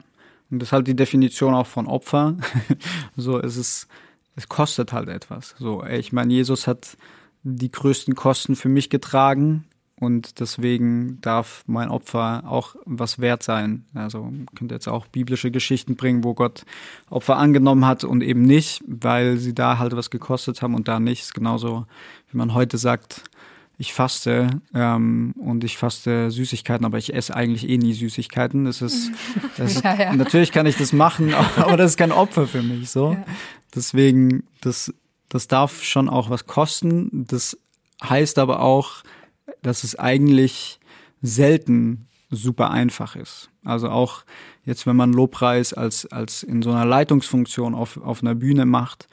Und das ist halt die Definition auch von Opfer. so, es ist, es kostet halt etwas. So, ich meine, Jesus hat die größten Kosten für mich getragen und deswegen darf mein Opfer auch was wert sein. Also man könnte jetzt auch biblische Geschichten bringen, wo Gott Opfer angenommen hat und eben nicht, weil sie da halt was gekostet haben und da nicht. Ist genauso, wie man heute sagt, ich faste ähm, und ich faste Süßigkeiten, aber ich esse eigentlich eh nie Süßigkeiten. Das ist, das ist Ja, ja. natürlich kann ich das machen, aber das ist kein Opfer für mich. So, deswegen das das darf schon auch was kosten. Das heißt aber auch, dass es eigentlich selten super einfach ist. Also auch jetzt, wenn man Lobpreis als, als in so einer Leitungsfunktion auf, auf einer Bühne macht,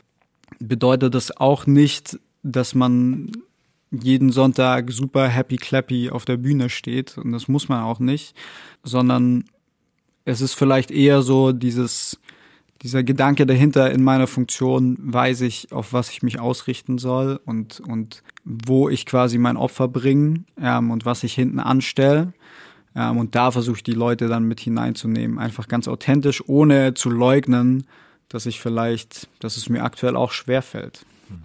bedeutet das auch nicht, dass man jeden Sonntag super happy clappy auf der Bühne steht. Und das muss man auch nicht, sondern es ist vielleicht eher so dieses, dieser Gedanke dahinter in meiner Funktion, weiß ich, auf was ich mich ausrichten soll und, und wo ich quasi mein Opfer bringe ähm, und was ich hinten anstelle. Ähm, und da versuche ich die Leute dann mit hineinzunehmen, einfach ganz authentisch, ohne zu leugnen, dass ich vielleicht, dass es mir aktuell auch schwerfällt.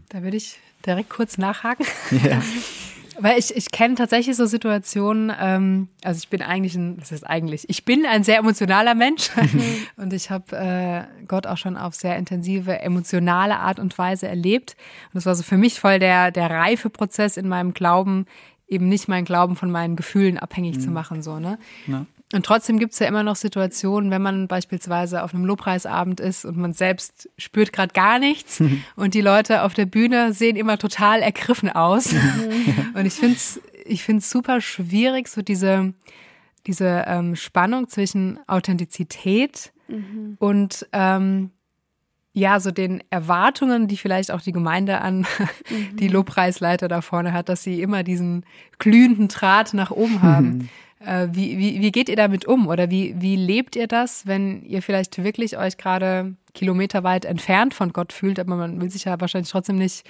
Da würde ich direkt kurz nachhaken. Ja. Weil ich, ich kenne tatsächlich so Situationen, ähm, also ich bin eigentlich ein, was heißt eigentlich, ich bin ein sehr emotionaler Mensch und ich habe äh, Gott auch schon auf sehr intensive, emotionale Art und Weise erlebt. Und das war so für mich voll der, der reife Prozess in meinem Glauben, eben nicht meinen Glauben von meinen Gefühlen abhängig zu machen. So, ne? Ja. Und trotzdem gibt es ja immer noch Situationen, wenn man beispielsweise auf einem Lobpreisabend ist und man selbst spürt gerade gar nichts und die Leute auf der Bühne sehen immer total ergriffen aus. und ich finde es ich find's super schwierig, so diese, diese ähm, Spannung zwischen Authentizität und ähm, ja, so den Erwartungen, die vielleicht auch die Gemeinde an die Lobpreisleiter da vorne hat, dass sie immer diesen glühenden Draht nach oben haben. Äh, wie, wie, wie geht ihr damit um? Oder wie, wie lebt ihr das, wenn ihr vielleicht wirklich euch gerade kilometerweit entfernt von Gott fühlt, aber man will sich ja wahrscheinlich trotzdem nicht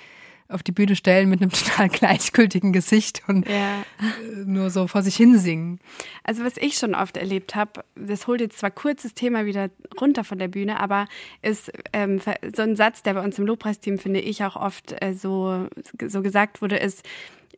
auf die Bühne stellen mit einem total gleichgültigen Gesicht und Ja. äh, nur so vor sich hin singen. Also was ich schon oft erlebt habe, das holt jetzt zwar kurz das Thema wieder runter von der Bühne, aber ist ähm, so ein Satz, der bei uns im Lobpreisteam, finde ich, auch oft äh, so, so gesagt wurde, ist,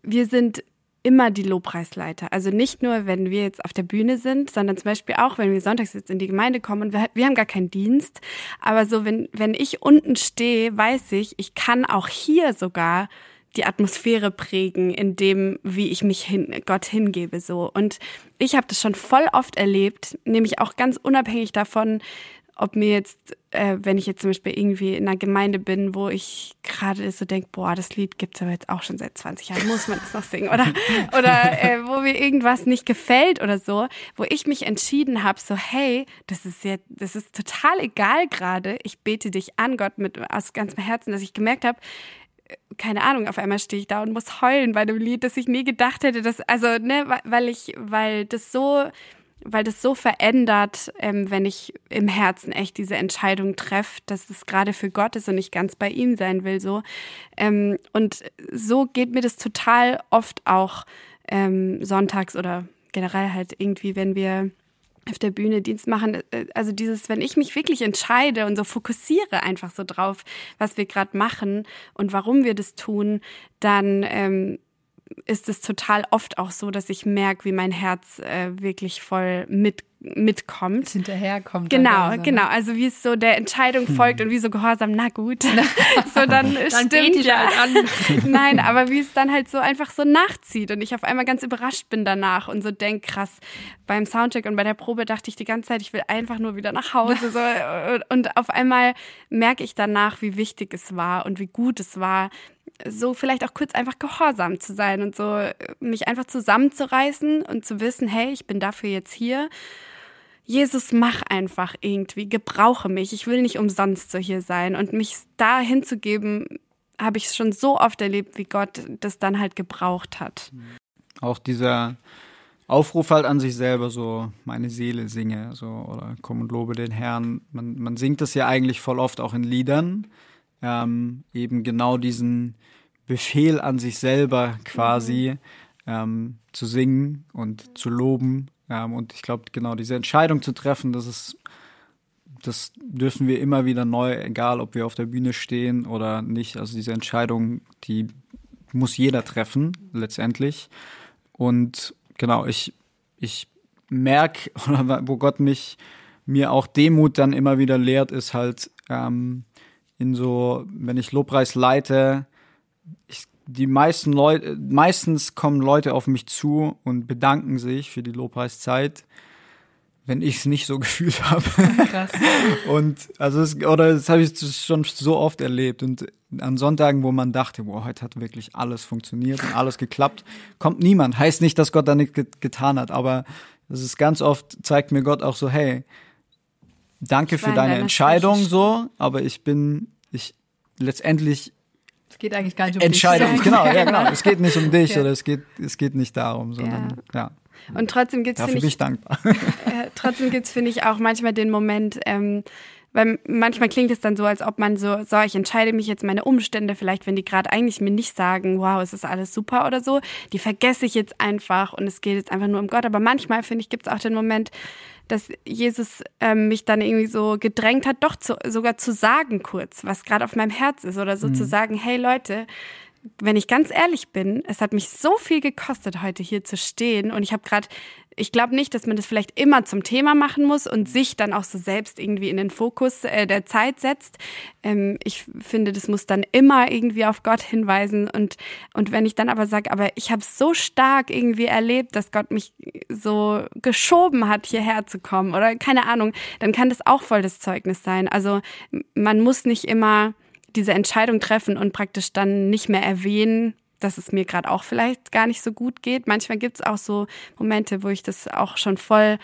wir sind immer die Lobpreisleiter. Also nicht nur, wenn wir jetzt auf der Bühne sind, sondern zum Beispiel auch, wenn wir sonntags jetzt in die Gemeinde kommen und wir, wir haben gar keinen Dienst. Aber so, wenn, wenn ich unten stehe, weiß ich, ich kann auch hier sogar die Atmosphäre prägen, in dem, wie ich mich hin, Gott hingebe, so. Und ich habe das schon voll oft erlebt, nämlich auch ganz unabhängig davon, ob mir jetzt, äh, wenn ich jetzt zum Beispiel irgendwie in einer Gemeinde bin, wo ich gerade so denke, boah, das Lied gibt's aber jetzt auch schon seit 20 Jahren, muss man das noch singen? Oder, oder äh, wo mir irgendwas nicht gefällt oder so, wo ich mich entschieden habe, so, hey, das ist jetzt, das ist total egal gerade, ich bete dich an, Gott, mit aus ganzem Herzen, dass ich gemerkt habe, keine Ahnung, auf einmal stehe ich da und muss heulen bei einem Lied, das ich nie gedacht hätte, dass, also, ne, weil ich, weil das so, weil das so verändert, ähm, wenn ich im Herzen echt diese Entscheidung treffe, dass es gerade für Gott ist und ich ganz bei ihm sein will, so. Ähm, und so geht mir das total oft auch ähm, sonntags oder generell halt irgendwie, wenn wir auf der Bühne Dienst machen. Äh, Also dieses, wenn ich mich wirklich entscheide und so fokussiere einfach so drauf, was wir gerade machen und warum wir das tun, dann ähm, ist es total oft auch so, dass ich merke, wie mein Herz äh, wirklich voll mit, mitkommt. Hinterherkommt. Genau, teilweise, ne? genau. Also wie es so der Entscheidung folgt und wie so gehorsam, na gut. so dann, Dann stimmt ja. halt an. Nein, aber wie es dann halt so einfach so nachzieht und ich auf einmal ganz überrascht bin danach und so denk krass. Beim Soundcheck und bei der Probe dachte ich die ganze Zeit, ich will einfach nur wieder nach Hause. So. Und auf einmal merke ich danach, wie wichtig es war und wie gut es war, so vielleicht auch kurz einfach gehorsam zu sein und so mich einfach zusammenzureißen und zu wissen, hey, ich bin dafür jetzt hier. Jesus, mach einfach irgendwie, gebrauche mich. Ich will nicht umsonst so hier sein. Und mich da hinzugeben, habe ich schon so oft erlebt, wie Gott das dann halt gebraucht hat. Auch dieser Aufruf halt an sich selber, so meine Seele singe, so oder komm und lobe den Herrn. Man, man singt das ja eigentlich voll oft auch in Liedern. Ähm, eben genau diesen Befehl an sich selber quasi ähm, zu singen und zu loben. Ähm, und ich glaube, genau diese Entscheidung zu treffen, das ist, das dürfen wir immer wieder neu, egal ob wir auf der Bühne stehen oder nicht. Also diese Entscheidung, die muss jeder treffen, letztendlich. Und genau, ich, ich merke, oder wo Gott mich, mir auch Demut dann immer wieder lehrt, ist halt ähm, in so, wenn ich Lobpreis leite, ich, die meisten Leute, meistens kommen Leute auf mich zu und bedanken sich für die Lobpreiszeit, wenn ich es nicht so gefühlt habe. Krass. Und also es, oder das habe ich schon so oft erlebt. Und an Sonntagen, wo man dachte, wow, heute hat wirklich alles funktioniert und alles geklappt, kommt niemand. Heißt nicht, dass Gott da nichts get getan hat, aber das ist ganz oft, zeigt mir Gott auch so, hey, danke für deine Entscheidung so, aber ich bin, ich letztendlich Es geht eigentlich gar nicht um Entscheidung, dich. genau, ja, genau. Es geht nicht um dich Ja. oder es geht, es geht nicht darum, sondern ja. Und trotzdem gibt es, Dafür finde bin ich, dankbar. äh, trotzdem gibt's, finde ich, auch manchmal den Moment, ähm, weil manchmal klingt es dann so, als ob man so, so, ich entscheide mich jetzt meine Umstände, vielleicht wenn die gerade eigentlich mir nicht sagen, wow, es ist alles super oder so, die vergesse ich jetzt einfach und es geht jetzt einfach nur um Gott. Aber manchmal, finde ich, gibt es auch den Moment, dass Jesus ähm, mich dann irgendwie so gedrängt hat, doch zu, sogar zu sagen kurz, was gerade auf meinem Herz ist oder so mhm. zu sagen, hey Leute, wenn ich ganz ehrlich bin, es hat mich so viel gekostet, heute hier zu stehen. Und ich habe gerade, ich glaube nicht, dass man das vielleicht immer zum Thema machen muss und sich dann auch so selbst irgendwie in den Fokus äh, der Zeit setzt. Ähm, ich finde, das muss dann immer irgendwie auf Gott hinweisen. Und, und wenn ich dann aber sage, aber ich habe so stark irgendwie erlebt, dass Gott mich so geschoben hat, hierher zu kommen oder keine Ahnung, dann kann das auch voll das Zeugnis sein. Also man muss nicht immer diese Entscheidung treffen und praktisch dann nicht mehr erwähnen, dass es mir gerade auch vielleicht gar nicht so gut geht. Manchmal gibt es auch so Momente, wo ich das auch schon voll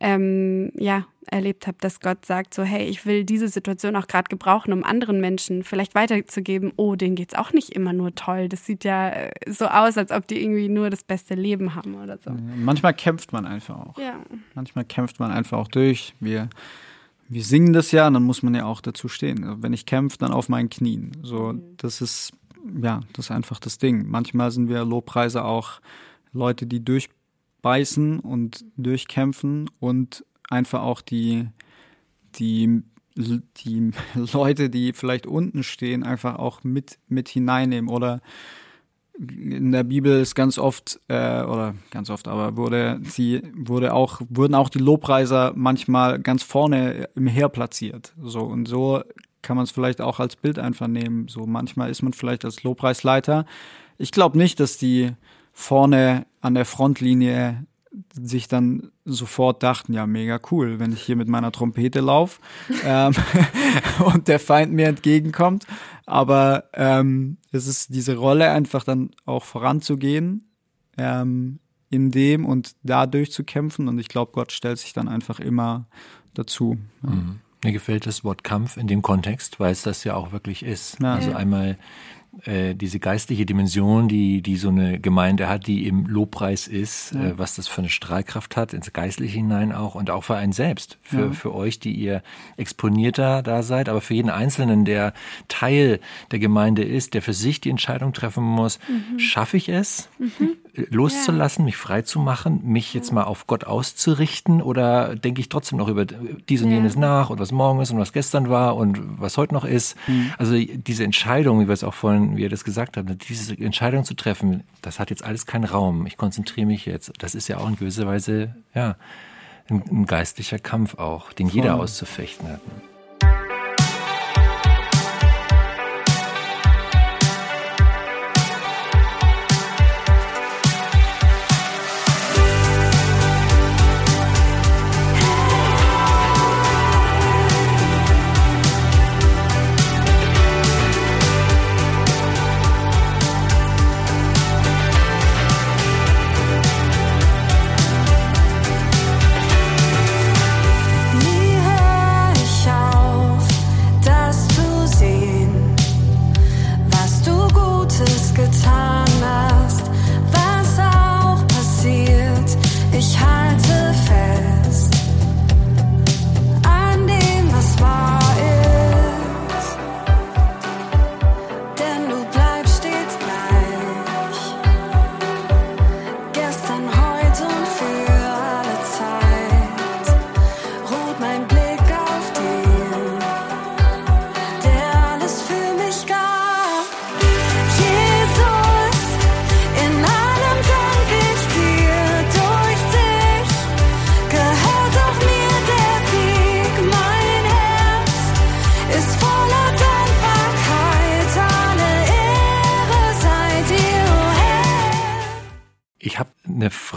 ähm, ja, erlebt habe, dass Gott sagt so, hey, ich will diese Situation auch gerade gebrauchen, um anderen Menschen vielleicht weiterzugeben, oh, denen geht es auch nicht immer nur toll. Das sieht ja äh, so aus, als ob die irgendwie nur das beste Leben haben oder so. manchmal kämpft man einfach auch. Ja. Manchmal kämpft man einfach auch durch. Wir wir singen das ja, und dann muss man ja auch dazu stehen. Wenn ich kämpfe, dann auf meinen Knien. So, mhm. das ist, ja, das ist einfach das Ding. Manchmal sind wir Lobpreise auch Leute, die durchbeißen und durchkämpfen und einfach auch die, die, die Leute, die vielleicht unten stehen, einfach auch mit, mit hineinnehmen oder in der Bibel ist ganz oft äh, oder ganz oft, aber wurde sie wurde auch wurden auch die Lobpreiser manchmal ganz vorne im Heer platziert. So und so kann man es vielleicht auch als Bild einfach nehmen. So manchmal ist man vielleicht als Lobpreisleiter. Ich glaube nicht, dass die vorne an der Frontlinie sich dann sofort dachten, ja, mega cool, wenn ich hier mit meiner Trompete laufe ähm, und der Feind mir entgegenkommt. Aber ähm, es ist diese Rolle einfach dann auch voranzugehen ähm, in dem und da durchzukämpfen. Und ich glaube, Gott stellt sich dann einfach immer dazu. Ja. Mhm. Mir gefällt das Wort Kampf in dem Kontext, weil es das ja auch wirklich ist. Ja. Also einmal äh, diese geistliche Dimension, die, die so eine Gemeinde hat, die im Lobpreis ist, ja. äh, was das für eine Strahlkraft hat, ins Geistliche hinein auch und auch für einen selbst, für, ja. für euch, die ihr exponierter da seid, aber für jeden Einzelnen, der Teil der Gemeinde ist, der für sich die Entscheidung treffen muss, mhm. schaffe ich es, mhm. loszulassen, ja. mich frei zu machen, mich jetzt mal auf Gott auszurichten oder denke ich trotzdem noch über dies und jenes nach und was morgen ist und was gestern war und was heute noch ist. Mhm. Also diese Entscheidung, wie wir es auch vorhin wie ihr das gesagt habt, diese Entscheidung zu treffen, das hat jetzt alles keinen Raum. Ich konzentriere mich jetzt. Das ist ja auch in gewisser Weise, ja, ein, ein geistlicher Kampf auch, den jeder auszufechten hat.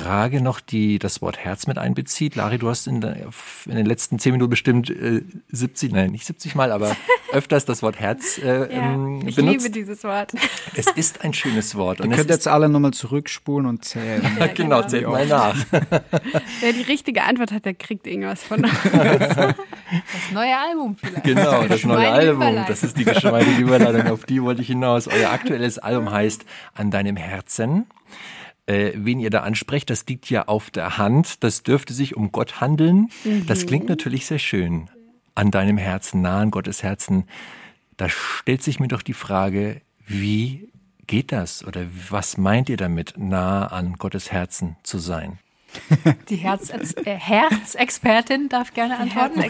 Frage noch, die das Wort Herz mit einbezieht. Lari, du hast in, der, in den letzten zehn Minuten bestimmt äh, 70, nein, nicht 70 Mal, aber öfters das Wort Herz äh, ja, ähm, ich benutzt. Ich liebe dieses Wort. Es ist ein schönes Wort. Ihr könnt jetzt alle nochmal zurückspulen und zählen. Ja, genau, genau, zählt mal nach. Wer die richtige Antwort hat, der kriegt irgendwas von uns. Das neue Album vielleicht. Genau, das neue Album. Das ist die geschmeidige Überleitung, auf die wollte ich hinaus. Euer aktuelles Album heißt An deinem Herzen äh, wen ihr da ansprecht, das liegt ja auf der Hand. Das dürfte sich um Gott handeln. Mhm. Das klingt natürlich sehr schön. An deinem Herzen, nah an Gottes Herzen. Da stellt sich mir doch die Frage, wie geht das? Oder was meint ihr damit, nah an Gottes Herzen zu sein? Die Herz äh, Herzexpertin darf gerne antworten.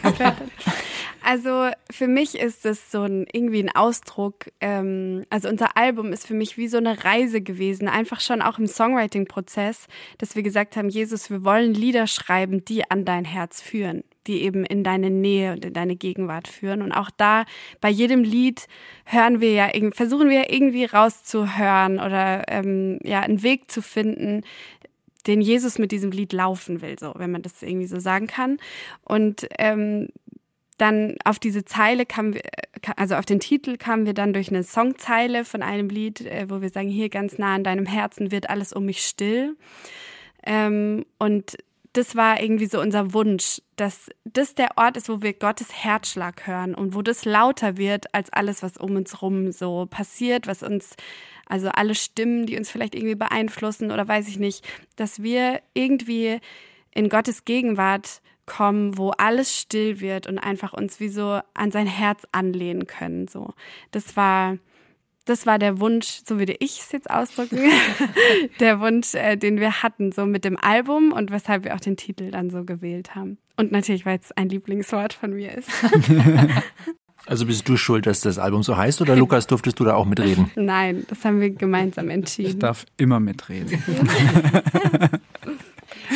Also für mich ist es so ein irgendwie ein Ausdruck. Ähm, also unser Album ist für mich wie so eine Reise gewesen, einfach schon auch im Songwriting-Prozess, dass wir gesagt haben, Jesus, wir wollen Lieder schreiben, die an dein Herz führen, die eben in deine Nähe und in deine Gegenwart führen. Und auch da bei jedem Lied hören wir ja versuchen wir irgendwie rauszuhören oder ähm, ja einen Weg zu finden, den Jesus mit diesem Lied laufen will, so wenn man das irgendwie so sagen kann. Und ähm, dann auf diese Zeile kamen wir, also auf den Titel kamen wir dann durch eine Songzeile von einem Lied, äh, wo wir sagen, hier ganz nah an deinem Herzen wird alles um mich still. Ähm, und das war irgendwie so unser Wunsch, dass das der Ort ist, wo wir Gottes Herzschlag hören und wo das lauter wird als alles, was um uns rum so passiert, was uns, also alle Stimmen, die uns vielleicht irgendwie beeinflussen oder weiß ich nicht, dass wir irgendwie in Gottes Gegenwart kommen, wo alles still wird und einfach uns wie so an sein Herz anlehnen können. So, das war das war der Wunsch, so würde ich es jetzt ausdrücken, der Wunsch, äh, den wir hatten, so mit dem Album und weshalb wir auch den Titel dann so gewählt haben. Und natürlich, weil es ein Lieblingswort von mir ist. Also bist du schuld, dass das Album so heißt oder Lukas, durftest du da auch mitreden? Nein, das haben wir gemeinsam entschieden. Ich darf immer mitreden.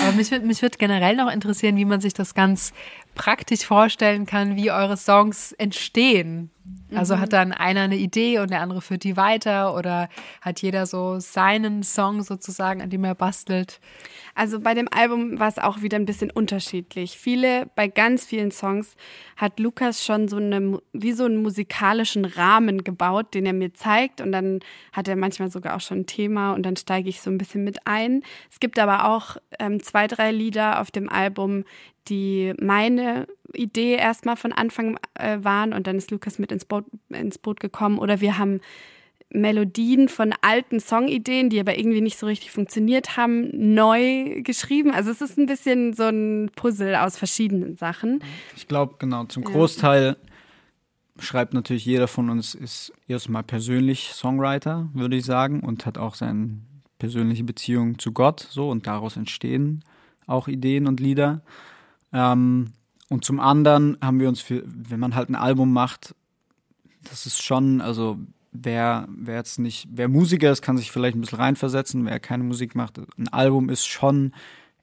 Aber mich, mich würde generell noch interessieren, wie man sich das ganz praktisch vorstellen kann, wie eure Songs entstehen. Also hat dann einer eine Idee und der andere führt die weiter oder hat jeder so seinen Song sozusagen, an dem er bastelt? Also bei dem Album war es auch wieder ein bisschen unterschiedlich. Viele, bei ganz vielen Songs hat Lukas schon so eine, wie so einen musikalischen Rahmen gebaut, den er mir zeigt und dann hat er manchmal sogar auch schon ein Thema und dann steige ich so ein bisschen mit ein. Es gibt aber auch ähm, zwei, drei Lieder auf dem Album, die meine Idee erstmal von Anfang äh, waren und dann ist Lukas mit ins Boot, ins Boot gekommen oder wir haben Melodien von alten Songideen, die aber irgendwie nicht so richtig funktioniert haben, neu geschrieben. Also es ist ein bisschen so ein Puzzle aus verschiedenen Sachen. Ich glaube, genau, zum Großteil ja. schreibt natürlich jeder von uns ist erstmal persönlich Songwriter, würde ich sagen, und hat auch seine persönliche Beziehung zu Gott so und daraus entstehen auch Ideen und Lieder. Ähm, und zum anderen haben wir uns für, wenn man halt ein Album macht, das ist schon, also wer, wer jetzt nicht, wer Musiker ist, kann sich vielleicht ein bisschen reinversetzen, wer keine Musik macht. Ein Album ist schon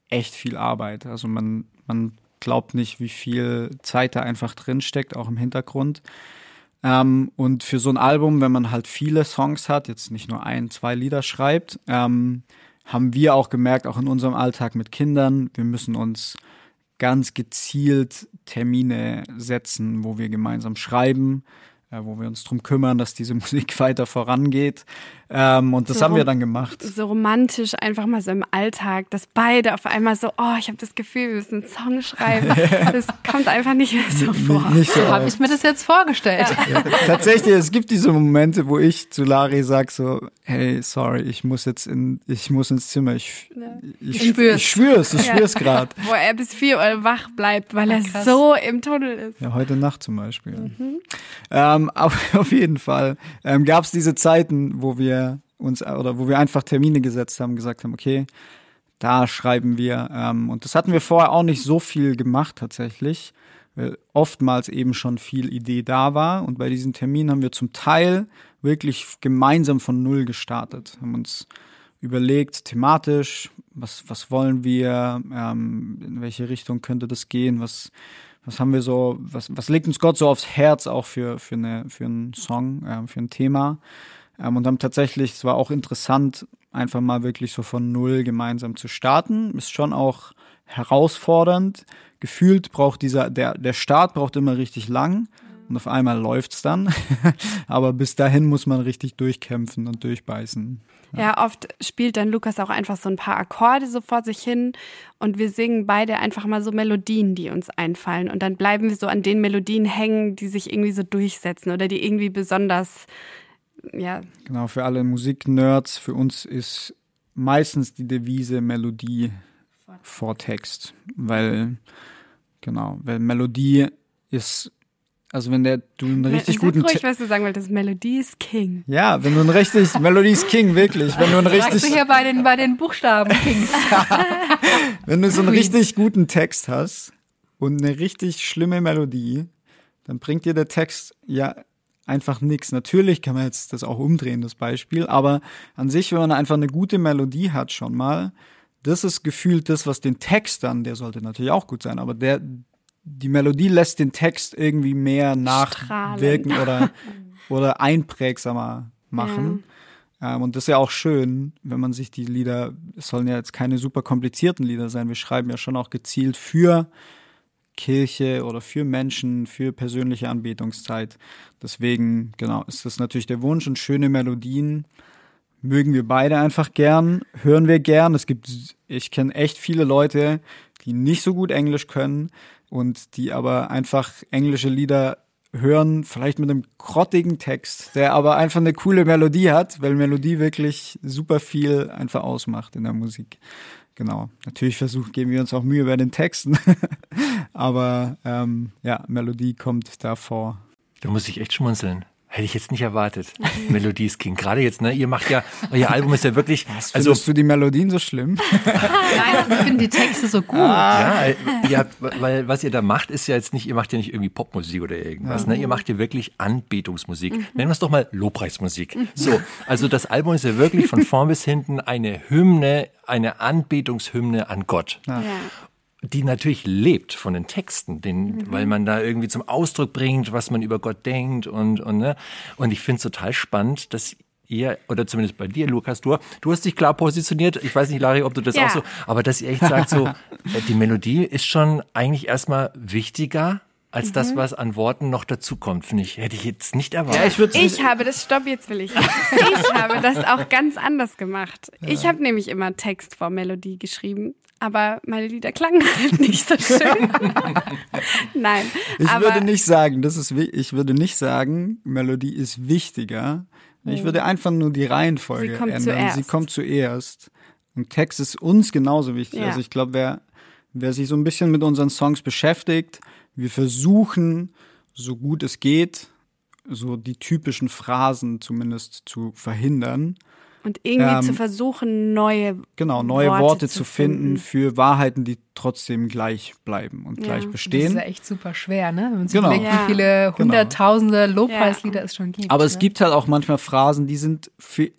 echt viel Arbeit. Also man, man glaubt nicht, wie viel Zeit da einfach drin steckt, auch im Hintergrund. Ähm, und für so ein Album, wenn man halt viele Songs hat, jetzt nicht nur ein, zwei Lieder schreibt, ähm, haben wir auch gemerkt, auch in unserem Alltag mit Kindern, wir müssen uns ganz gezielt Termine setzen, wo wir gemeinsam schreiben, äh, wo wir uns darum kümmern, dass diese Musik weiter vorangeht. Ähm, und das so haben wir dann gemacht. So romantisch, einfach mal so im Alltag, dass beide auf einmal so, oh, ich habe das Gefühl, wir müssen einen Song schreiben. Das kommt einfach nicht mehr so vor. Nicht so habe ich mir das jetzt vorgestellt. Ja. Tatsächlich, es gibt diese Momente, wo ich zu Lari sage so, hey, sorry, ich muss jetzt in, ich muss ins Zimmer. Ich, ja. ich, ich, ich schwör's, ich ja. gerade. Wo er bis vier Uhr wach bleibt, weil er Krass. so im Tunnel ist. Ja, heute Nacht zum Beispiel. Mhm. Ähm, auf, auf jeden Fall ähm, gab es diese Zeiten, wo wir uns oder wo wir einfach Termine gesetzt haben, gesagt haben, okay, da schreiben wir. Ähm, und das hatten wir vorher auch nicht so viel gemacht tatsächlich, weil oftmals eben schon viel Idee da war. Und bei diesen Terminen haben wir zum Teil wirklich gemeinsam von Null gestartet, haben uns überlegt, thematisch, was, was wollen wir, ähm, in welche Richtung könnte das gehen, was, was haben wir so, was, was legt uns Gott so aufs Herz auch für, für, eine, für einen Song, äh, für ein Thema. Ähm, und haben tatsächlich, es war auch interessant, einfach mal wirklich so von Null gemeinsam zu starten. Ist schon auch herausfordernd. Gefühlt braucht dieser, der, der Start braucht immer richtig lang und auf einmal läuft's dann. Aber bis dahin muss man richtig durchkämpfen und durchbeißen. Ja. ja. oft spielt dann Lukas auch einfach so ein paar Akkorde so vor sich hin und wir singen beide einfach mal so Melodien, die uns einfallen. Und dann bleiben wir so an den Melodien hängen, die sich irgendwie so durchsetzen oder die irgendwie besonders ja. Genau, für alle Musiknerds, für uns ist meistens die Devise Melodie vor Text, weil, genau, weil Melodie ist also wenn der du einen richtig Sag guten ruhig, Te was du sagen wolltest. Melodie ist King. Ja, wenn du einen richtig Melody is King wirklich, wenn du einen Sagst du richtig hier bei den, bei den Buchstaben, Kings. wenn du so einen richtig guten Text hast und eine richtig schlimme Melodie, dann bringt dir der Text ja einfach nichts. Natürlich kann man jetzt das auch umdrehen, das Beispiel, aber an sich, wenn man einfach eine gute Melodie hat schon mal, das ist gefühlt das, was den Text dann, der sollte natürlich auch gut sein, aber der, die Melodie lässt den Text irgendwie mehr nachwirken oder, oder einprägsamer machen. Ähm, und das ist ja auch schön, wenn man sich die Lieder, es sollen ja jetzt keine super komplizierten Lieder sein, wir schreiben ja schon auch gezielt für Kirche oder für Menschen, für persönliche Anbetungszeit. Deswegen, genau, ist das natürlich der Wunsch und schöne Melodien mögen wir beide einfach gern, hören wir gern. Es gibt, ich kenne echt viele Leute, die nicht so gut Englisch können und die aber einfach englische Lieder hören, vielleicht mit einem grottigen Text, der aber einfach eine coole Melodie hat, weil Melodie wirklich super viel einfach ausmacht in der Musik. Genau. Natürlich versucht, geben wir uns auch Mühe bei den Texten. aber ähm, ja, Melodie kommt da vor. Da muss ich echt schmunzeln. Hätte ich jetzt nicht erwartet. Melodie ist King. Gerade jetzt, ne? Ihr macht ja, euer Album ist ja wirklich, Also, also, Findest du die Melodien so schlimm? Nein, ich finde die Texte so gut. ja, ihr habt, weil was ihr da macht, ist ja jetzt nicht, ihr macht ja nicht irgendwie Popmusik oder irgendwas, ne? Ihr macht ja wirklich Anbetungsmusik. Nennen wir es doch mal Lobpreismusik. So. Also das Album ist ja wirklich von vorn bis hinten eine Hymne, eine Anbetungshymne an Gott. Ja. Die natürlich lebt von den Texten, den, weil man da irgendwie zum Ausdruck bringt, was man über Gott denkt und und ne? und ich finde es total spannend, dass ihr oder zumindest bei dir, Lukas, du, du hast dich klar positioniert. Ich weiß nicht, Lari, ob du das Ja. auch so, aber dass ihr echt sagt, so äh, die Melodie ist schon eigentlich erstmal wichtiger als das, was an Worten noch dazukommt, finde ich. Hätte ich jetzt nicht erwartet. Ja, ich würde Ich habe das, stopp, jetzt will ich. Ich habe das auch ganz anders gemacht. Ich habe nämlich immer Text vor Melodie geschrieben, aber meine Lieder klangen halt nicht so schön. Nein, Ich würde nicht sagen, das ist, ich würde nicht sagen, Melodie ist wichtiger. Ich würde einfach nur die Reihenfolge. Sie ändern. zuerst. Sie kommt zuerst. Und Text ist uns genauso wichtig. Ja. Also ich glaube, wer, wer sich so ein bisschen mit unseren Songs beschäftigt, wir versuchen, so gut es geht, so die typischen Phrasen zumindest zu verhindern. Und irgendwie ähm, zu versuchen, neue Genau, neue Worte, Worte zu zu finden, finden. für Wahrheiten, die trotzdem gleich bleiben und Ja. gleich Das Das bestehen. ist ja echt super schwer, ne? Wenn man sich Genau. überlegt, Ja. wie viele hunderttausende Lobpreislieder Ja. es schon gibt. Aber es ne? gibt halt auch manchmal Phrasen, die sind für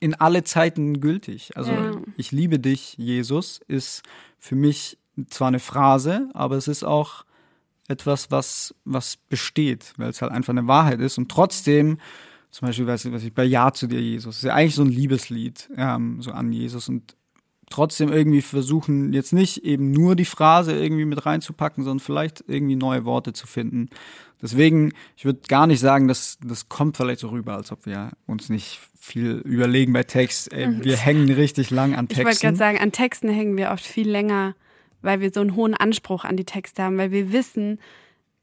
in alle Zeiten gültig. Also Ja. ich liebe dich, Jesus, ist für mich zwar eine Phrase, aber es ist auch etwas, was, was besteht, weil es halt einfach eine Wahrheit ist. Und trotzdem, zum Beispiel, weiß ich, was ich bei Ja zu dir, Jesus, ist ja eigentlich so ein Liebeslied, ähm, so an Jesus. Und trotzdem irgendwie versuchen, jetzt nicht eben nur die Phrase irgendwie mit reinzupacken, sondern vielleicht irgendwie neue Worte zu finden. Deswegen, ich würde gar nicht sagen, dass das kommt vielleicht so rüber, als ob wir uns nicht viel überlegen bei Text. Ey, wir hängen richtig lang an Ich wollte Texten. gerade sagen, an Texten hängen wir oft viel länger, weil wir so einen hohen Anspruch an die Texte haben, weil wir wissen,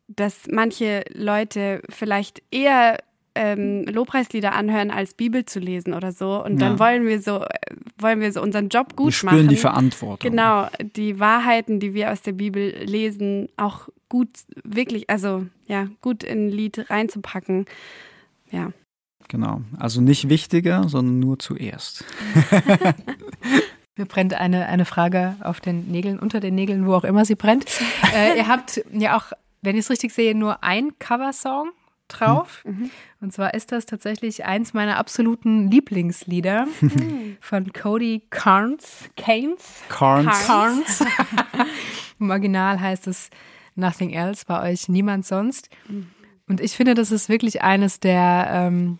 dass manche Leute vielleicht eher ähm, Lobpreislieder anhören, als Bibel zu lesen oder so. Und dann Ja. wollen wir so, äh, wollen wir so unseren Job gut wir spüren machen. die Verantwortung. Genau, die Wahrheiten, die wir aus der Bibel lesen, auch gut, wirklich, also ja, gut in ein Lied reinzupacken. Ja. Genau. Also nicht wichtiger, sondern nur zuerst. Mir brennt eine, eine Frage auf den Nägeln, unter den Nägeln, wo auch immer sie brennt. äh, ihr habt ja auch, wenn ich es richtig sehe, nur ein Coversong drauf. Und zwar ist das tatsächlich eins meiner absoluten Lieblingslieder von Cody Carnes. Canes? Carnes. Carnes. Im Original heißt es Nothing Else, bei euch niemand sonst. Und ich finde, das ist wirklich eines der ähm,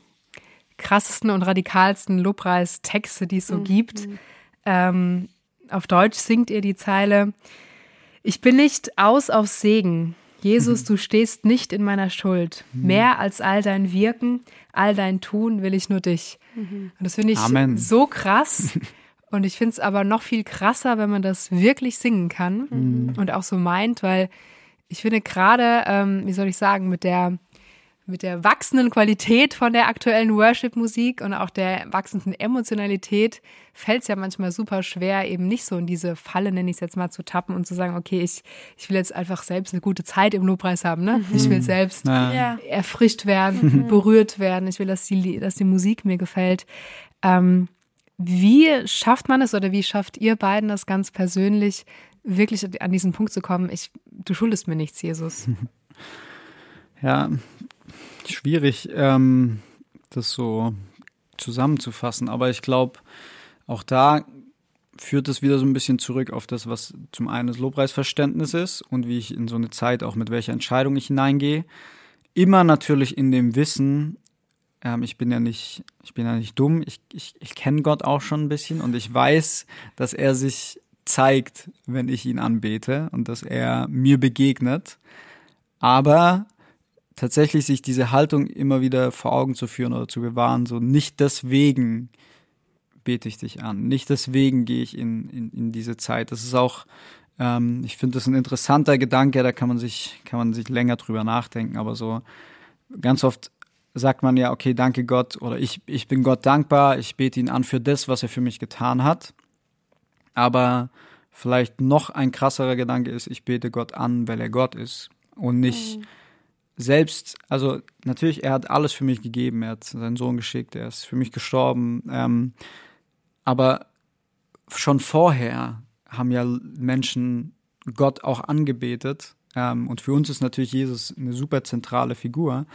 krassesten und radikalsten Lobpreistexte, die es so gibt. Ähm, auf Deutsch singt ihr die Zeile: Ich bin nicht aus auf Segen. Jesus, du stehst nicht in meiner Schuld. Mehr als all dein Wirken, all dein Tun will ich nur dich. Und das finde ich Amen. so krass. Und ich finde es aber noch viel krasser, wenn man das wirklich singen kann und auch so meint, weil ich finde gerade, ähm, wie soll ich sagen, mit der mit der wachsenden Qualität von der aktuellen Worship-Musik und auch der wachsenden Emotionalität fällt es ja manchmal super schwer, eben nicht so in diese Falle, nenne ich es jetzt mal, zu tappen und zu sagen, okay, ich, ich will jetzt einfach selbst eine gute Zeit im Lobpreis haben. Ne? Ich will selbst Ja. Erfrischt werden, berührt werden. Ich will, dass die, dass die Musik mir gefällt. Ähm, wie schafft man es oder wie schafft ihr beiden das ganz persönlich, wirklich an diesen Punkt zu kommen? Ich, du schuldest mir nichts, Jesus. Ja, schwierig, ähm, das so zusammenzufassen. Aber ich glaube, auch da führt es wieder so ein bisschen zurück auf das, was zum einen das Lobpreisverständnis ist und wie ich in so eine Zeit auch mit welcher Entscheidung ich hineingehe. Immer natürlich in dem Wissen, ähm, ich bin ja nicht, ich bin ja nicht dumm, ich, ich, ich kenne Gott auch schon ein bisschen und ich weiß, dass er sich zeigt, wenn ich ihn anbete und dass er mir begegnet. Aber tatsächlich sich diese Haltung immer wieder vor Augen zu führen oder zu bewahren, so nicht deswegen bete ich dich an, nicht deswegen gehe ich in, in, in diese Zeit. Das ist auch, ähm, ich finde das ein interessanter Gedanke, da kann man sich, kann man sich länger drüber nachdenken, aber so ganz oft sagt man ja, okay, danke Gott oder ich, ich bin Gott dankbar, ich bete ihn an für das, was er für mich getan hat. Aber vielleicht noch ein krasserer Gedanke ist, ich bete Gott an, weil er Gott ist und nicht selbst, also natürlich, er hat alles für mich gegeben, er hat seinen Sohn geschickt, er ist für mich gestorben, ähm, aber schon vorher haben ja Menschen Gott auch angebetet ähm, und für uns ist natürlich Jesus eine super zentrale Figur,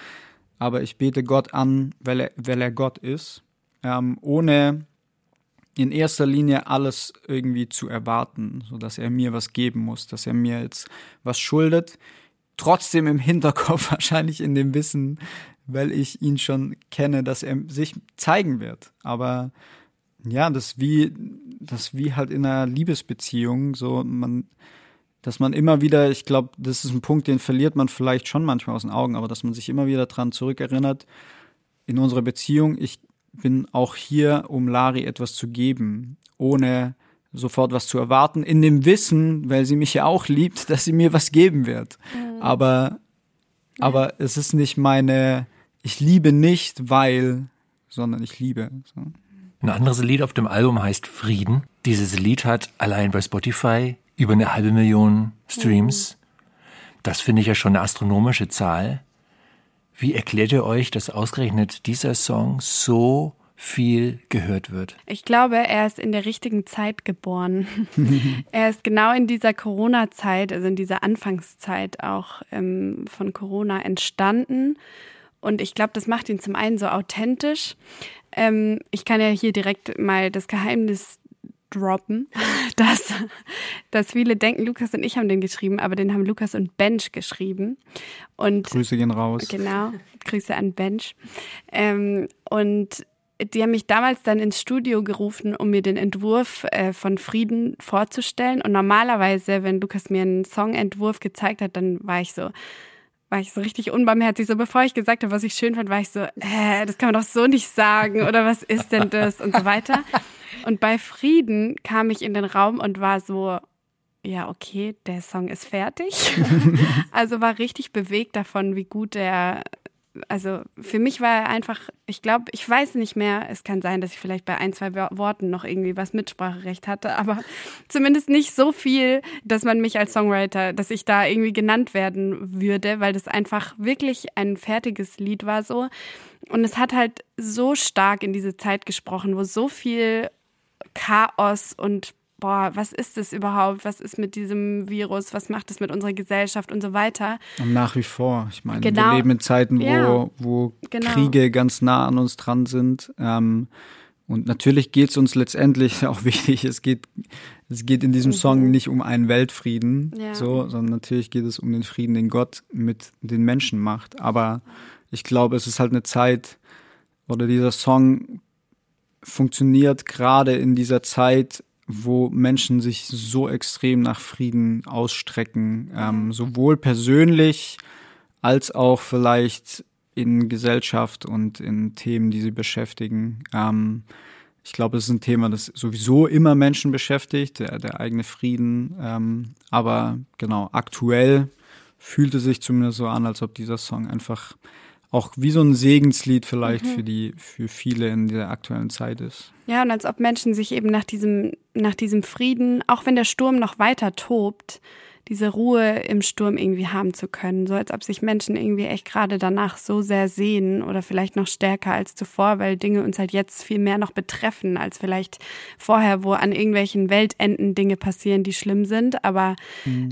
aber ich bete Gott an, weil er, weil er Gott ist, ähm, ohne in erster Linie alles irgendwie zu erwarten, so dass er mir was geben muss, dass er mir jetzt was schuldet. Trotzdem im Hinterkopf wahrscheinlich in dem Wissen, weil ich ihn schon kenne, dass er sich zeigen wird. Aber ja, das wie das wie halt in einer Liebesbeziehung, so man dass man immer wieder, ich glaube, das ist ein Punkt, den verliert man vielleicht schon manchmal aus den Augen, aber dass man sich immer wieder dran zurückerinnert, in unserer Beziehung, ich bin auch hier, um Lari etwas zu geben, ohne sofort was zu erwarten, in dem Wissen, weil sie mich ja auch liebt, dass sie mir was geben wird. Aber, aber es ist nicht meine, ich liebe nicht, weil, sondern ich liebe. So. Ein anderes Lied auf dem Album heißt Frieden. Dieses Lied hat allein bei Spotify über eine halbe Million Streams. Das finde ich ja schon eine astronomische Zahl. Wie erklärt ihr euch, dass ausgerechnet dieser Song so viel gehört wird? Ich glaube, er ist in der richtigen Zeit geboren. er ist genau in dieser Corona-Zeit, also in dieser Anfangszeit auch ähm, von Corona entstanden. Und ich glaube, das macht ihn zum einen so authentisch. Ähm, ich kann ja hier direkt mal das Geheimnis droppen, dass, dass viele denken, Lukas und ich haben den geschrieben, aber den haben Lukas und Bench geschrieben. Und Grüße gehen raus. Genau, Grüße an Bench. Ähm, und die haben mich damals dann ins Studio gerufen, um mir den Entwurf äh, von Frieden vorzustellen. Und normalerweise, wenn Lukas mir einen Songentwurf gezeigt hat, dann war ich so, war ich so richtig unbarmherzig. So bevor ich gesagt habe, was ich schön fand, war ich so, äh, das kann man doch so nicht sagen oder was ist denn das und so weiter. Und bei Frieden kam ich in den Raum und war so, ja, okay, der Song ist fertig. also war richtig bewegt davon, wie gut der, also für mich war einfach, ich glaube, ich weiß nicht mehr, es kann sein, dass ich vielleicht bei ein, zwei Wo- Worten noch irgendwie was Mitspracherecht hatte, aber zumindest nicht so viel, dass man mich als Songwriter, dass ich da irgendwie genannt werden würde, weil das einfach wirklich ein fertiges Lied war so. Und es hat halt so stark in diese Zeit gesprochen, wo so viel Chaos und boah, was ist das überhaupt? Was ist mit diesem Virus? Was macht es mit unserer Gesellschaft und so weiter? Und nach wie vor. Ich meine, Genau. wir leben in Zeiten, wo, Ja. wo Genau. Kriege ganz nah an uns dran sind. Ähm, und natürlich geht es uns letztendlich auch wichtig, es geht, es geht in diesem Song nicht um einen Weltfrieden, Mhm. Ja. so, sondern natürlich geht es um den Frieden, den Gott mit den Menschen macht. Aber ich glaube, es ist halt eine Zeit, oder dieser Song funktioniert gerade in dieser Zeit, wo Menschen sich so extrem nach Frieden ausstrecken, ähm, sowohl persönlich als auch vielleicht in Gesellschaft und in Themen, die sie beschäftigen. Ähm, ich glaube, es ist ein Thema, das sowieso immer Menschen beschäftigt, der, der eigene Frieden. Ähm, aber genau, aktuell fühlt es sich zumindest so an, als ob dieser Song einfach auch wie so ein Segenslied vielleicht für die, für viele in der aktuellen Zeit ist. Ja, und als ob Menschen sich eben nach diesem, nach diesem Frieden, auch wenn der Sturm noch weiter tobt, diese Ruhe im Sturm irgendwie haben zu können. So als ob sich Menschen irgendwie echt gerade danach so sehr sehen oder vielleicht noch stärker als zuvor, weil Dinge uns halt jetzt viel mehr noch betreffen als vielleicht vorher, wo an irgendwelchen Weltenden Dinge passieren, die schlimm sind. Aber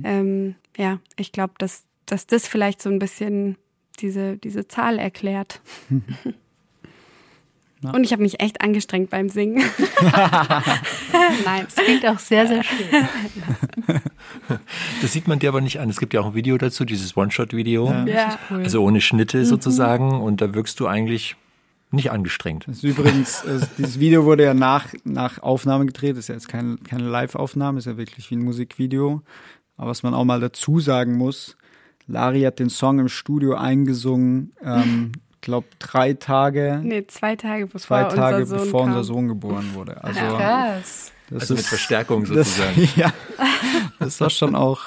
ähm, ja, ich glaube, dass, dass das vielleicht so ein bisschen diese, diese Zahl erklärt. Und ich habe mich echt angestrengt beim Singen. Nein. Das klingt auch sehr, sehr schön. Das sieht man dir aber nicht an. Es gibt ja auch ein Video dazu, dieses One-Shot-Video. Ja. Also ohne Schnitte sozusagen. Und da wirkst du eigentlich nicht angestrengt. Das ist übrigens, äh, dieses Video wurde ja nach, nach Aufnahme gedreht, ist ja jetzt keine, keine Live-Aufnahme, ist ja wirklich wie ein Musikvideo. Aber was man auch mal dazu sagen muss, Lari hat den Song im Studio eingesungen, ähm, glaube drei Tage, Nee, zwei Tage bevor zwei Tage unser Sohn bevor unser Sohn geboren wurde. Also, Krass. das Also mit ist, Verstärkung das, sozusagen. ja, das war schon auch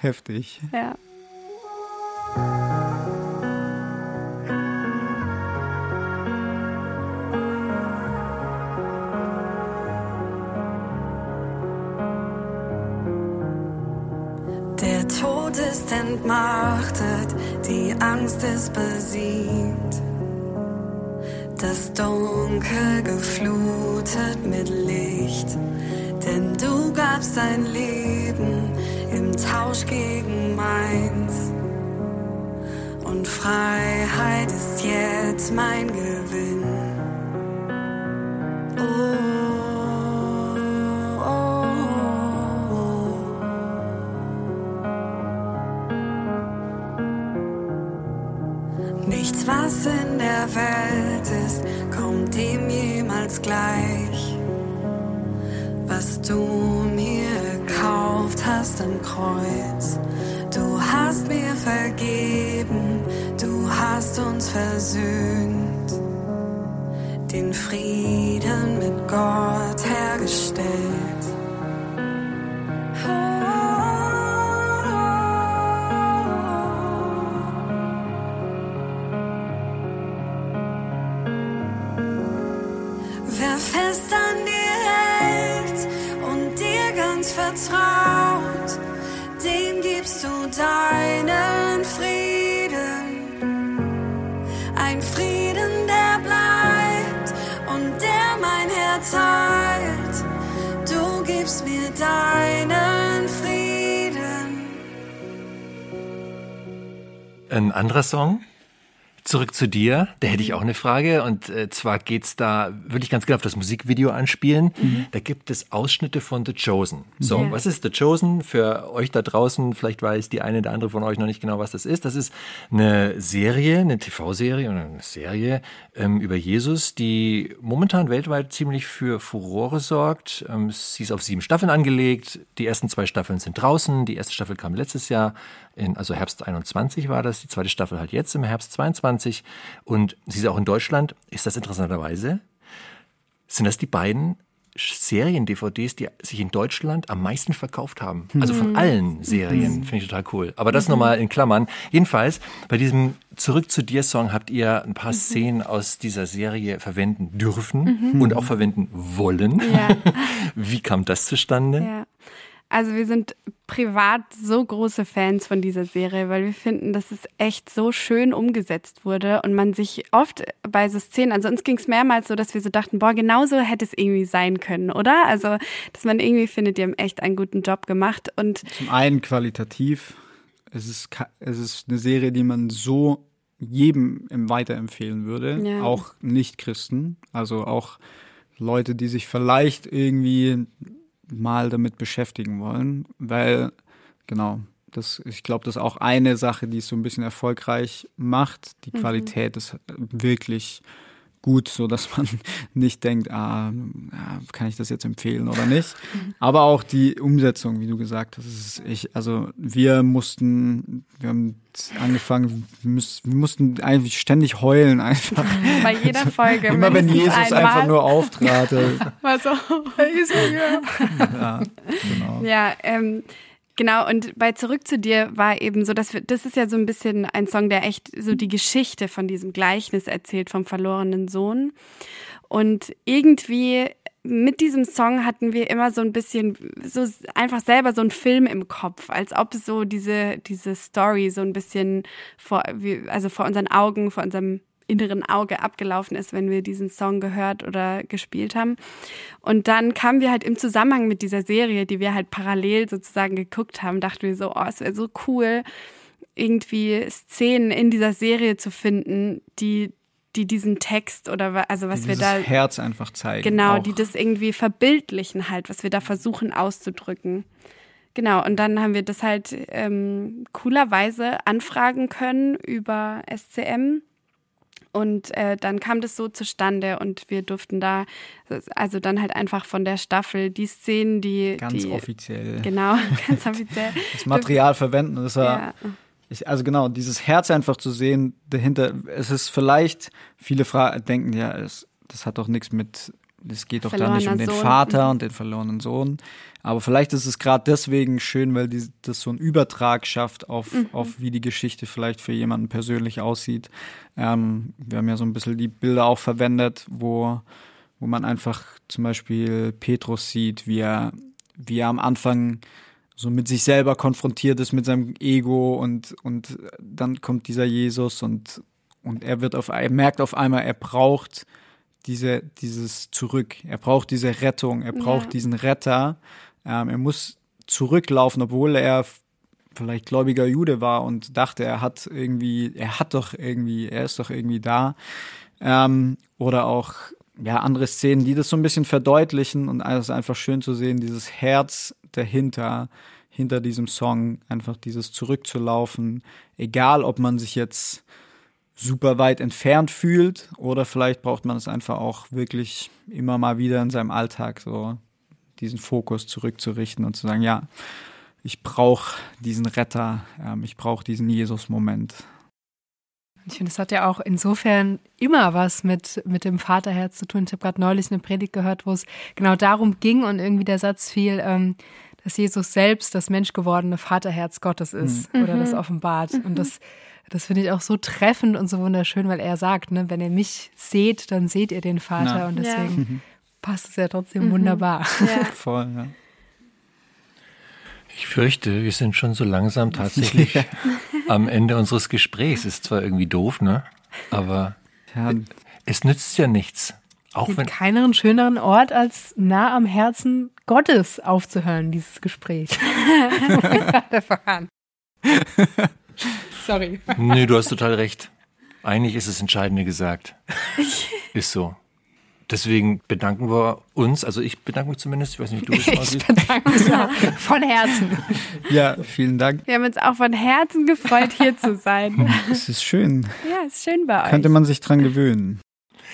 heftig. Ja. Ist entmachtet, die Angst ist besiegt. Das Dunkel geflutet mit Licht, denn du gabst dein Leben im Tausch gegen meins. Und Freiheit ist jetzt mein Gewinn. Oh, Welt ist, kommt dem jemals gleich. Was du mir gekauft hast am Kreuz. Du hast mir vergeben, du hast uns versöhnt. Den Frieden mit Gott hergestellt. Ein anderer Song. Zurück zu dir, da hätte ich auch eine Frage. Und äh, zwar geht's da, würde ich ganz gerne auf das Musikvideo anspielen. Da gibt es Ausschnitte von The Chosen. So, Ja. was ist The Chosen? Für euch da draußen, vielleicht weiß die eine oder andere von euch noch nicht genau, was das ist. Das ist eine Serie, eine TV-Serie oder eine Serie ähm, über Jesus, die momentan weltweit ziemlich für Furore sorgt. Ähm, sie ist auf sieben Staffeln angelegt. Die ersten zwei Staffeln sind draußen. Die erste Staffel kam letztes Jahr, in, also Herbst 21 war das. Die zweite Staffel halt jetzt im Herbst 22. Und sie ist auch in Deutschland. Ist das interessanterweise? Sind das die beiden Serien-DVDs, die sich in Deutschland am meisten verkauft haben? Also von allen Serien. Finde ich total cool. Aber das nochmal in Klammern. Jedenfalls, bei diesem Zurück zu dir Song habt ihr ein paar Szenen aus dieser Serie verwenden dürfen und auch verwenden wollen. Ja. Wie kam das zustande? Ja. Also wir sind privat so große Fans von dieser Serie, weil wir finden, dass es echt so schön umgesetzt wurde und man sich oft bei so Szenen, also uns ging es mehrmals so, dass wir so dachten, boah, genauso hätte es irgendwie sein können, oder? Also, dass man irgendwie findet, die haben echt einen guten Job gemacht und Zum einen qualitativ. Es ist, es ist eine Serie, die man so jedem weiterempfehlen würde. Ja. Auch Nicht-Christen. Also auch Leute, die sich vielleicht irgendwie mal damit beschäftigen wollen. Weil, genau, das, ich glaube, das ist auch eine Sache, die es so ein bisschen erfolgreich macht. Die Qualität ist wirklich gut, so dass man nicht denkt, ah, kann ich das jetzt empfehlen oder nicht. Aber auch die Umsetzung, wie du gesagt hast, ist ich, also wir mussten, wir haben angefangen, wir, mussten eigentlich ständig heulen einfach. bei jeder Folge. Immer wenn Jesus einmal einfach nur auftrat. war so, ja, genau. Ja, ähm, Genau, und bei Zurück zu dir war eben so, dass wir, das ist ja so ein bisschen ein Song, der echt so die Geschichte von diesem Gleichnis erzählt vom verlorenen Sohn. Und irgendwie mit diesem Song hatten wir immer so ein bisschen, so einfach selber so einen Film im Kopf, als ob so diese, diese Story so ein bisschen vor, also vor unseren Augen, vor unserem inneren Auge abgelaufen ist, wenn wir diesen Song gehört oder gespielt haben. Und dann kamen wir halt im Zusammenhang mit dieser Serie, die wir halt parallel sozusagen geguckt haben, dachten wir so, oh, es wäre so cool, irgendwie Szenen in dieser Serie zu finden, die die diesen Text oder also was die wir da Herz einfach zeigen. Genau, auch. die das irgendwie verbildlichen halt, was wir da versuchen auszudrücken. Genau, und dann haben wir das halt ähm, coolerweise anfragen können über SCM. Und äh, dann kam das so zustande und wir durften da, also dann halt einfach von der Staffel die Szenen, die. Ganz die, offiziell. Genau, ganz offiziell. Das Material verwenden. Das war, ja. Ich, also genau, dieses Herz einfach zu sehen dahinter, es ist vielleicht, viele Fra denken ja, es, das hat doch nichts mit, es geht doch da nicht um den Sohn. Vater mhm. und den verlorenen Sohn. Aber vielleicht ist es gerade deswegen schön, weil die, das so einen Übertrag schafft auf, mhm. auf wie die Geschichte vielleicht für jemanden persönlich aussieht. Ähm, wir haben ja so ein bisschen die Bilder auch verwendet, wo, wo man einfach zum Beispiel Petrus sieht, wie er, wie er am Anfang so mit sich selber konfrontiert ist, mit seinem Ego und, und dann kommt dieser Jesus und, und er wird auf, er merkt auf einmal, er braucht diese, dieses Zurück. Er braucht diese Rettung. Er braucht ja. diesen Retter. Ähm, er muss zurücklaufen, obwohl er vielleicht gläubiger Jude war und dachte, er hat irgendwie, er hat doch irgendwie, er ist doch irgendwie da. Ähm, oder auch ja andere Szenen, die das so ein bisschen verdeutlichen und es ist einfach schön zu sehen, dieses Herz dahinter, hinter diesem Song, einfach dieses zurückzulaufen, egal ob man sich jetzt super weit entfernt fühlt oder vielleicht braucht man es einfach auch wirklich immer mal wieder in seinem Alltag so diesen Fokus zurückzurichten und zu sagen, ja, ich brauche diesen Retter, ähm, ich brauche diesen Jesus-Moment. Ich finde, es hat ja auch insofern immer was mit, mit dem Vaterherz zu tun. Ich habe gerade neulich eine Predigt gehört, wo es genau darum ging und irgendwie der Satz fiel, ähm, dass Jesus selbst das menschgewordene Vaterherz Gottes ist mhm. oder das mhm. offenbart. Mhm. Und das, das finde ich auch so treffend und so wunderschön, weil er sagt, ne, wenn ihr mich seht, dann seht ihr den Vater. Na. Und deswegen ja. passt es ja trotzdem mhm. wunderbar. Ja. Voll, ja. Ich fürchte, wir sind schon so langsam tatsächlich ja. am Ende unseres Gesprächs. Ist zwar irgendwie doof, ne? Aber ja. es nützt ja nichts. Auch gibt wenn keinen schöneren Ort, als nah am Herzen Gottes aufzuhören, dieses Gespräch. Sorry. Nee, du hast total recht. Eigentlich ist das Entscheidende gesagt. Ist so. Deswegen bedanken wir uns, also ich bedanke mich zumindest, ich weiß nicht, wie du das Ich bedanke mich auch von Herzen. Ja, vielen Dank. Wir haben uns auch von Herzen gefreut, hier zu sein. Es ist schön. Ja, es ist schön bei euch. Könnte man sich dran gewöhnen.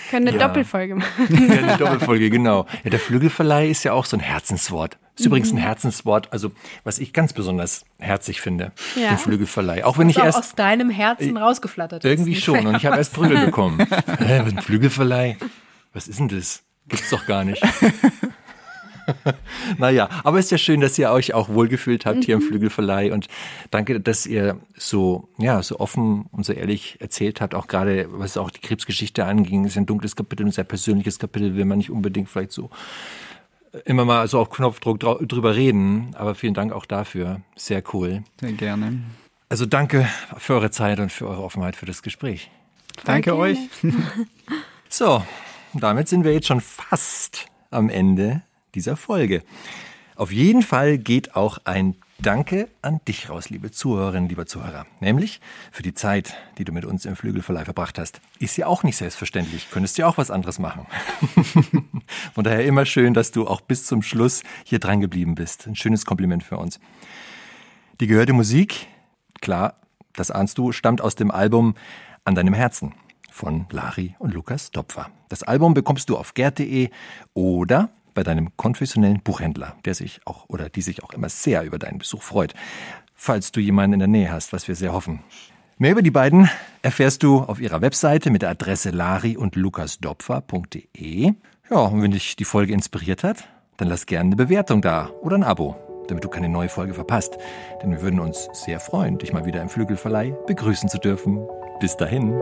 Können eine ja. Doppelfolge machen. Ja, eine Doppelfolge, genau. Ja, der Flügelverleih ist ja auch so ein Herzenswort. Ist mhm. übrigens ein Herzenswort, also was ich ganz besonders herzig finde, ja. den Flügelverleih. Auch wenn ich erst aus deinem Herzen rausgeflattert Irgendwie schon und ich habe erst Prügel bekommen. Hä, ein Flügelverleih? Was ist denn das? Gibt's doch gar nicht. naja, aber es ist ja schön, dass ihr euch auch wohlgefühlt habt hier im mhm. Flügelverleih und danke, dass ihr so, ja, so offen und so ehrlich erzählt habt, auch gerade was auch die Krebsgeschichte anging, ist ein dunkles Kapitel, ein sehr persönliches Kapitel, will man nicht unbedingt vielleicht so immer mal so auf Knopfdruck drüber reden, aber vielen Dank auch dafür. Sehr cool. Sehr gerne. Also danke für eure Zeit und für eure Offenheit für das Gespräch. Danke euch. so, damit sind wir jetzt schon fast am Ende dieser Folge. Auf jeden Fall geht auch ein Danke an dich raus, liebe Zuhörerinnen, lieber Zuhörer. Nämlich für die Zeit, die du mit uns im Flügelverleih verbracht hast. Ist ja auch nicht selbstverständlich. Könntest ja auch was anderes machen. Von daher immer schön, dass du auch bis zum Schluss hier dran geblieben bist. Ein schönes Kompliment für uns. Die gehörte Musik, klar, das ahnst du, stammt aus dem Album An deinem Herzen von Lari und Lukas Dopfer. Das Album bekommst du auf gerd.de oder bei deinem konfessionellen Buchhändler, der sich auch oder die sich auch immer sehr über deinen Besuch freut. Falls du jemanden in der Nähe hast, was wir sehr hoffen. Mehr über die beiden erfährst du auf ihrer Webseite mit der Adresse lari und lukasdopfer.de. Ja, und wenn dich die Folge inspiriert hat, dann lass gerne eine Bewertung da oder ein Abo. damit du keine neue Folge verpasst. Denn wir würden uns sehr freuen, dich mal wieder im Flügelverleih begrüßen zu dürfen. Bis dahin.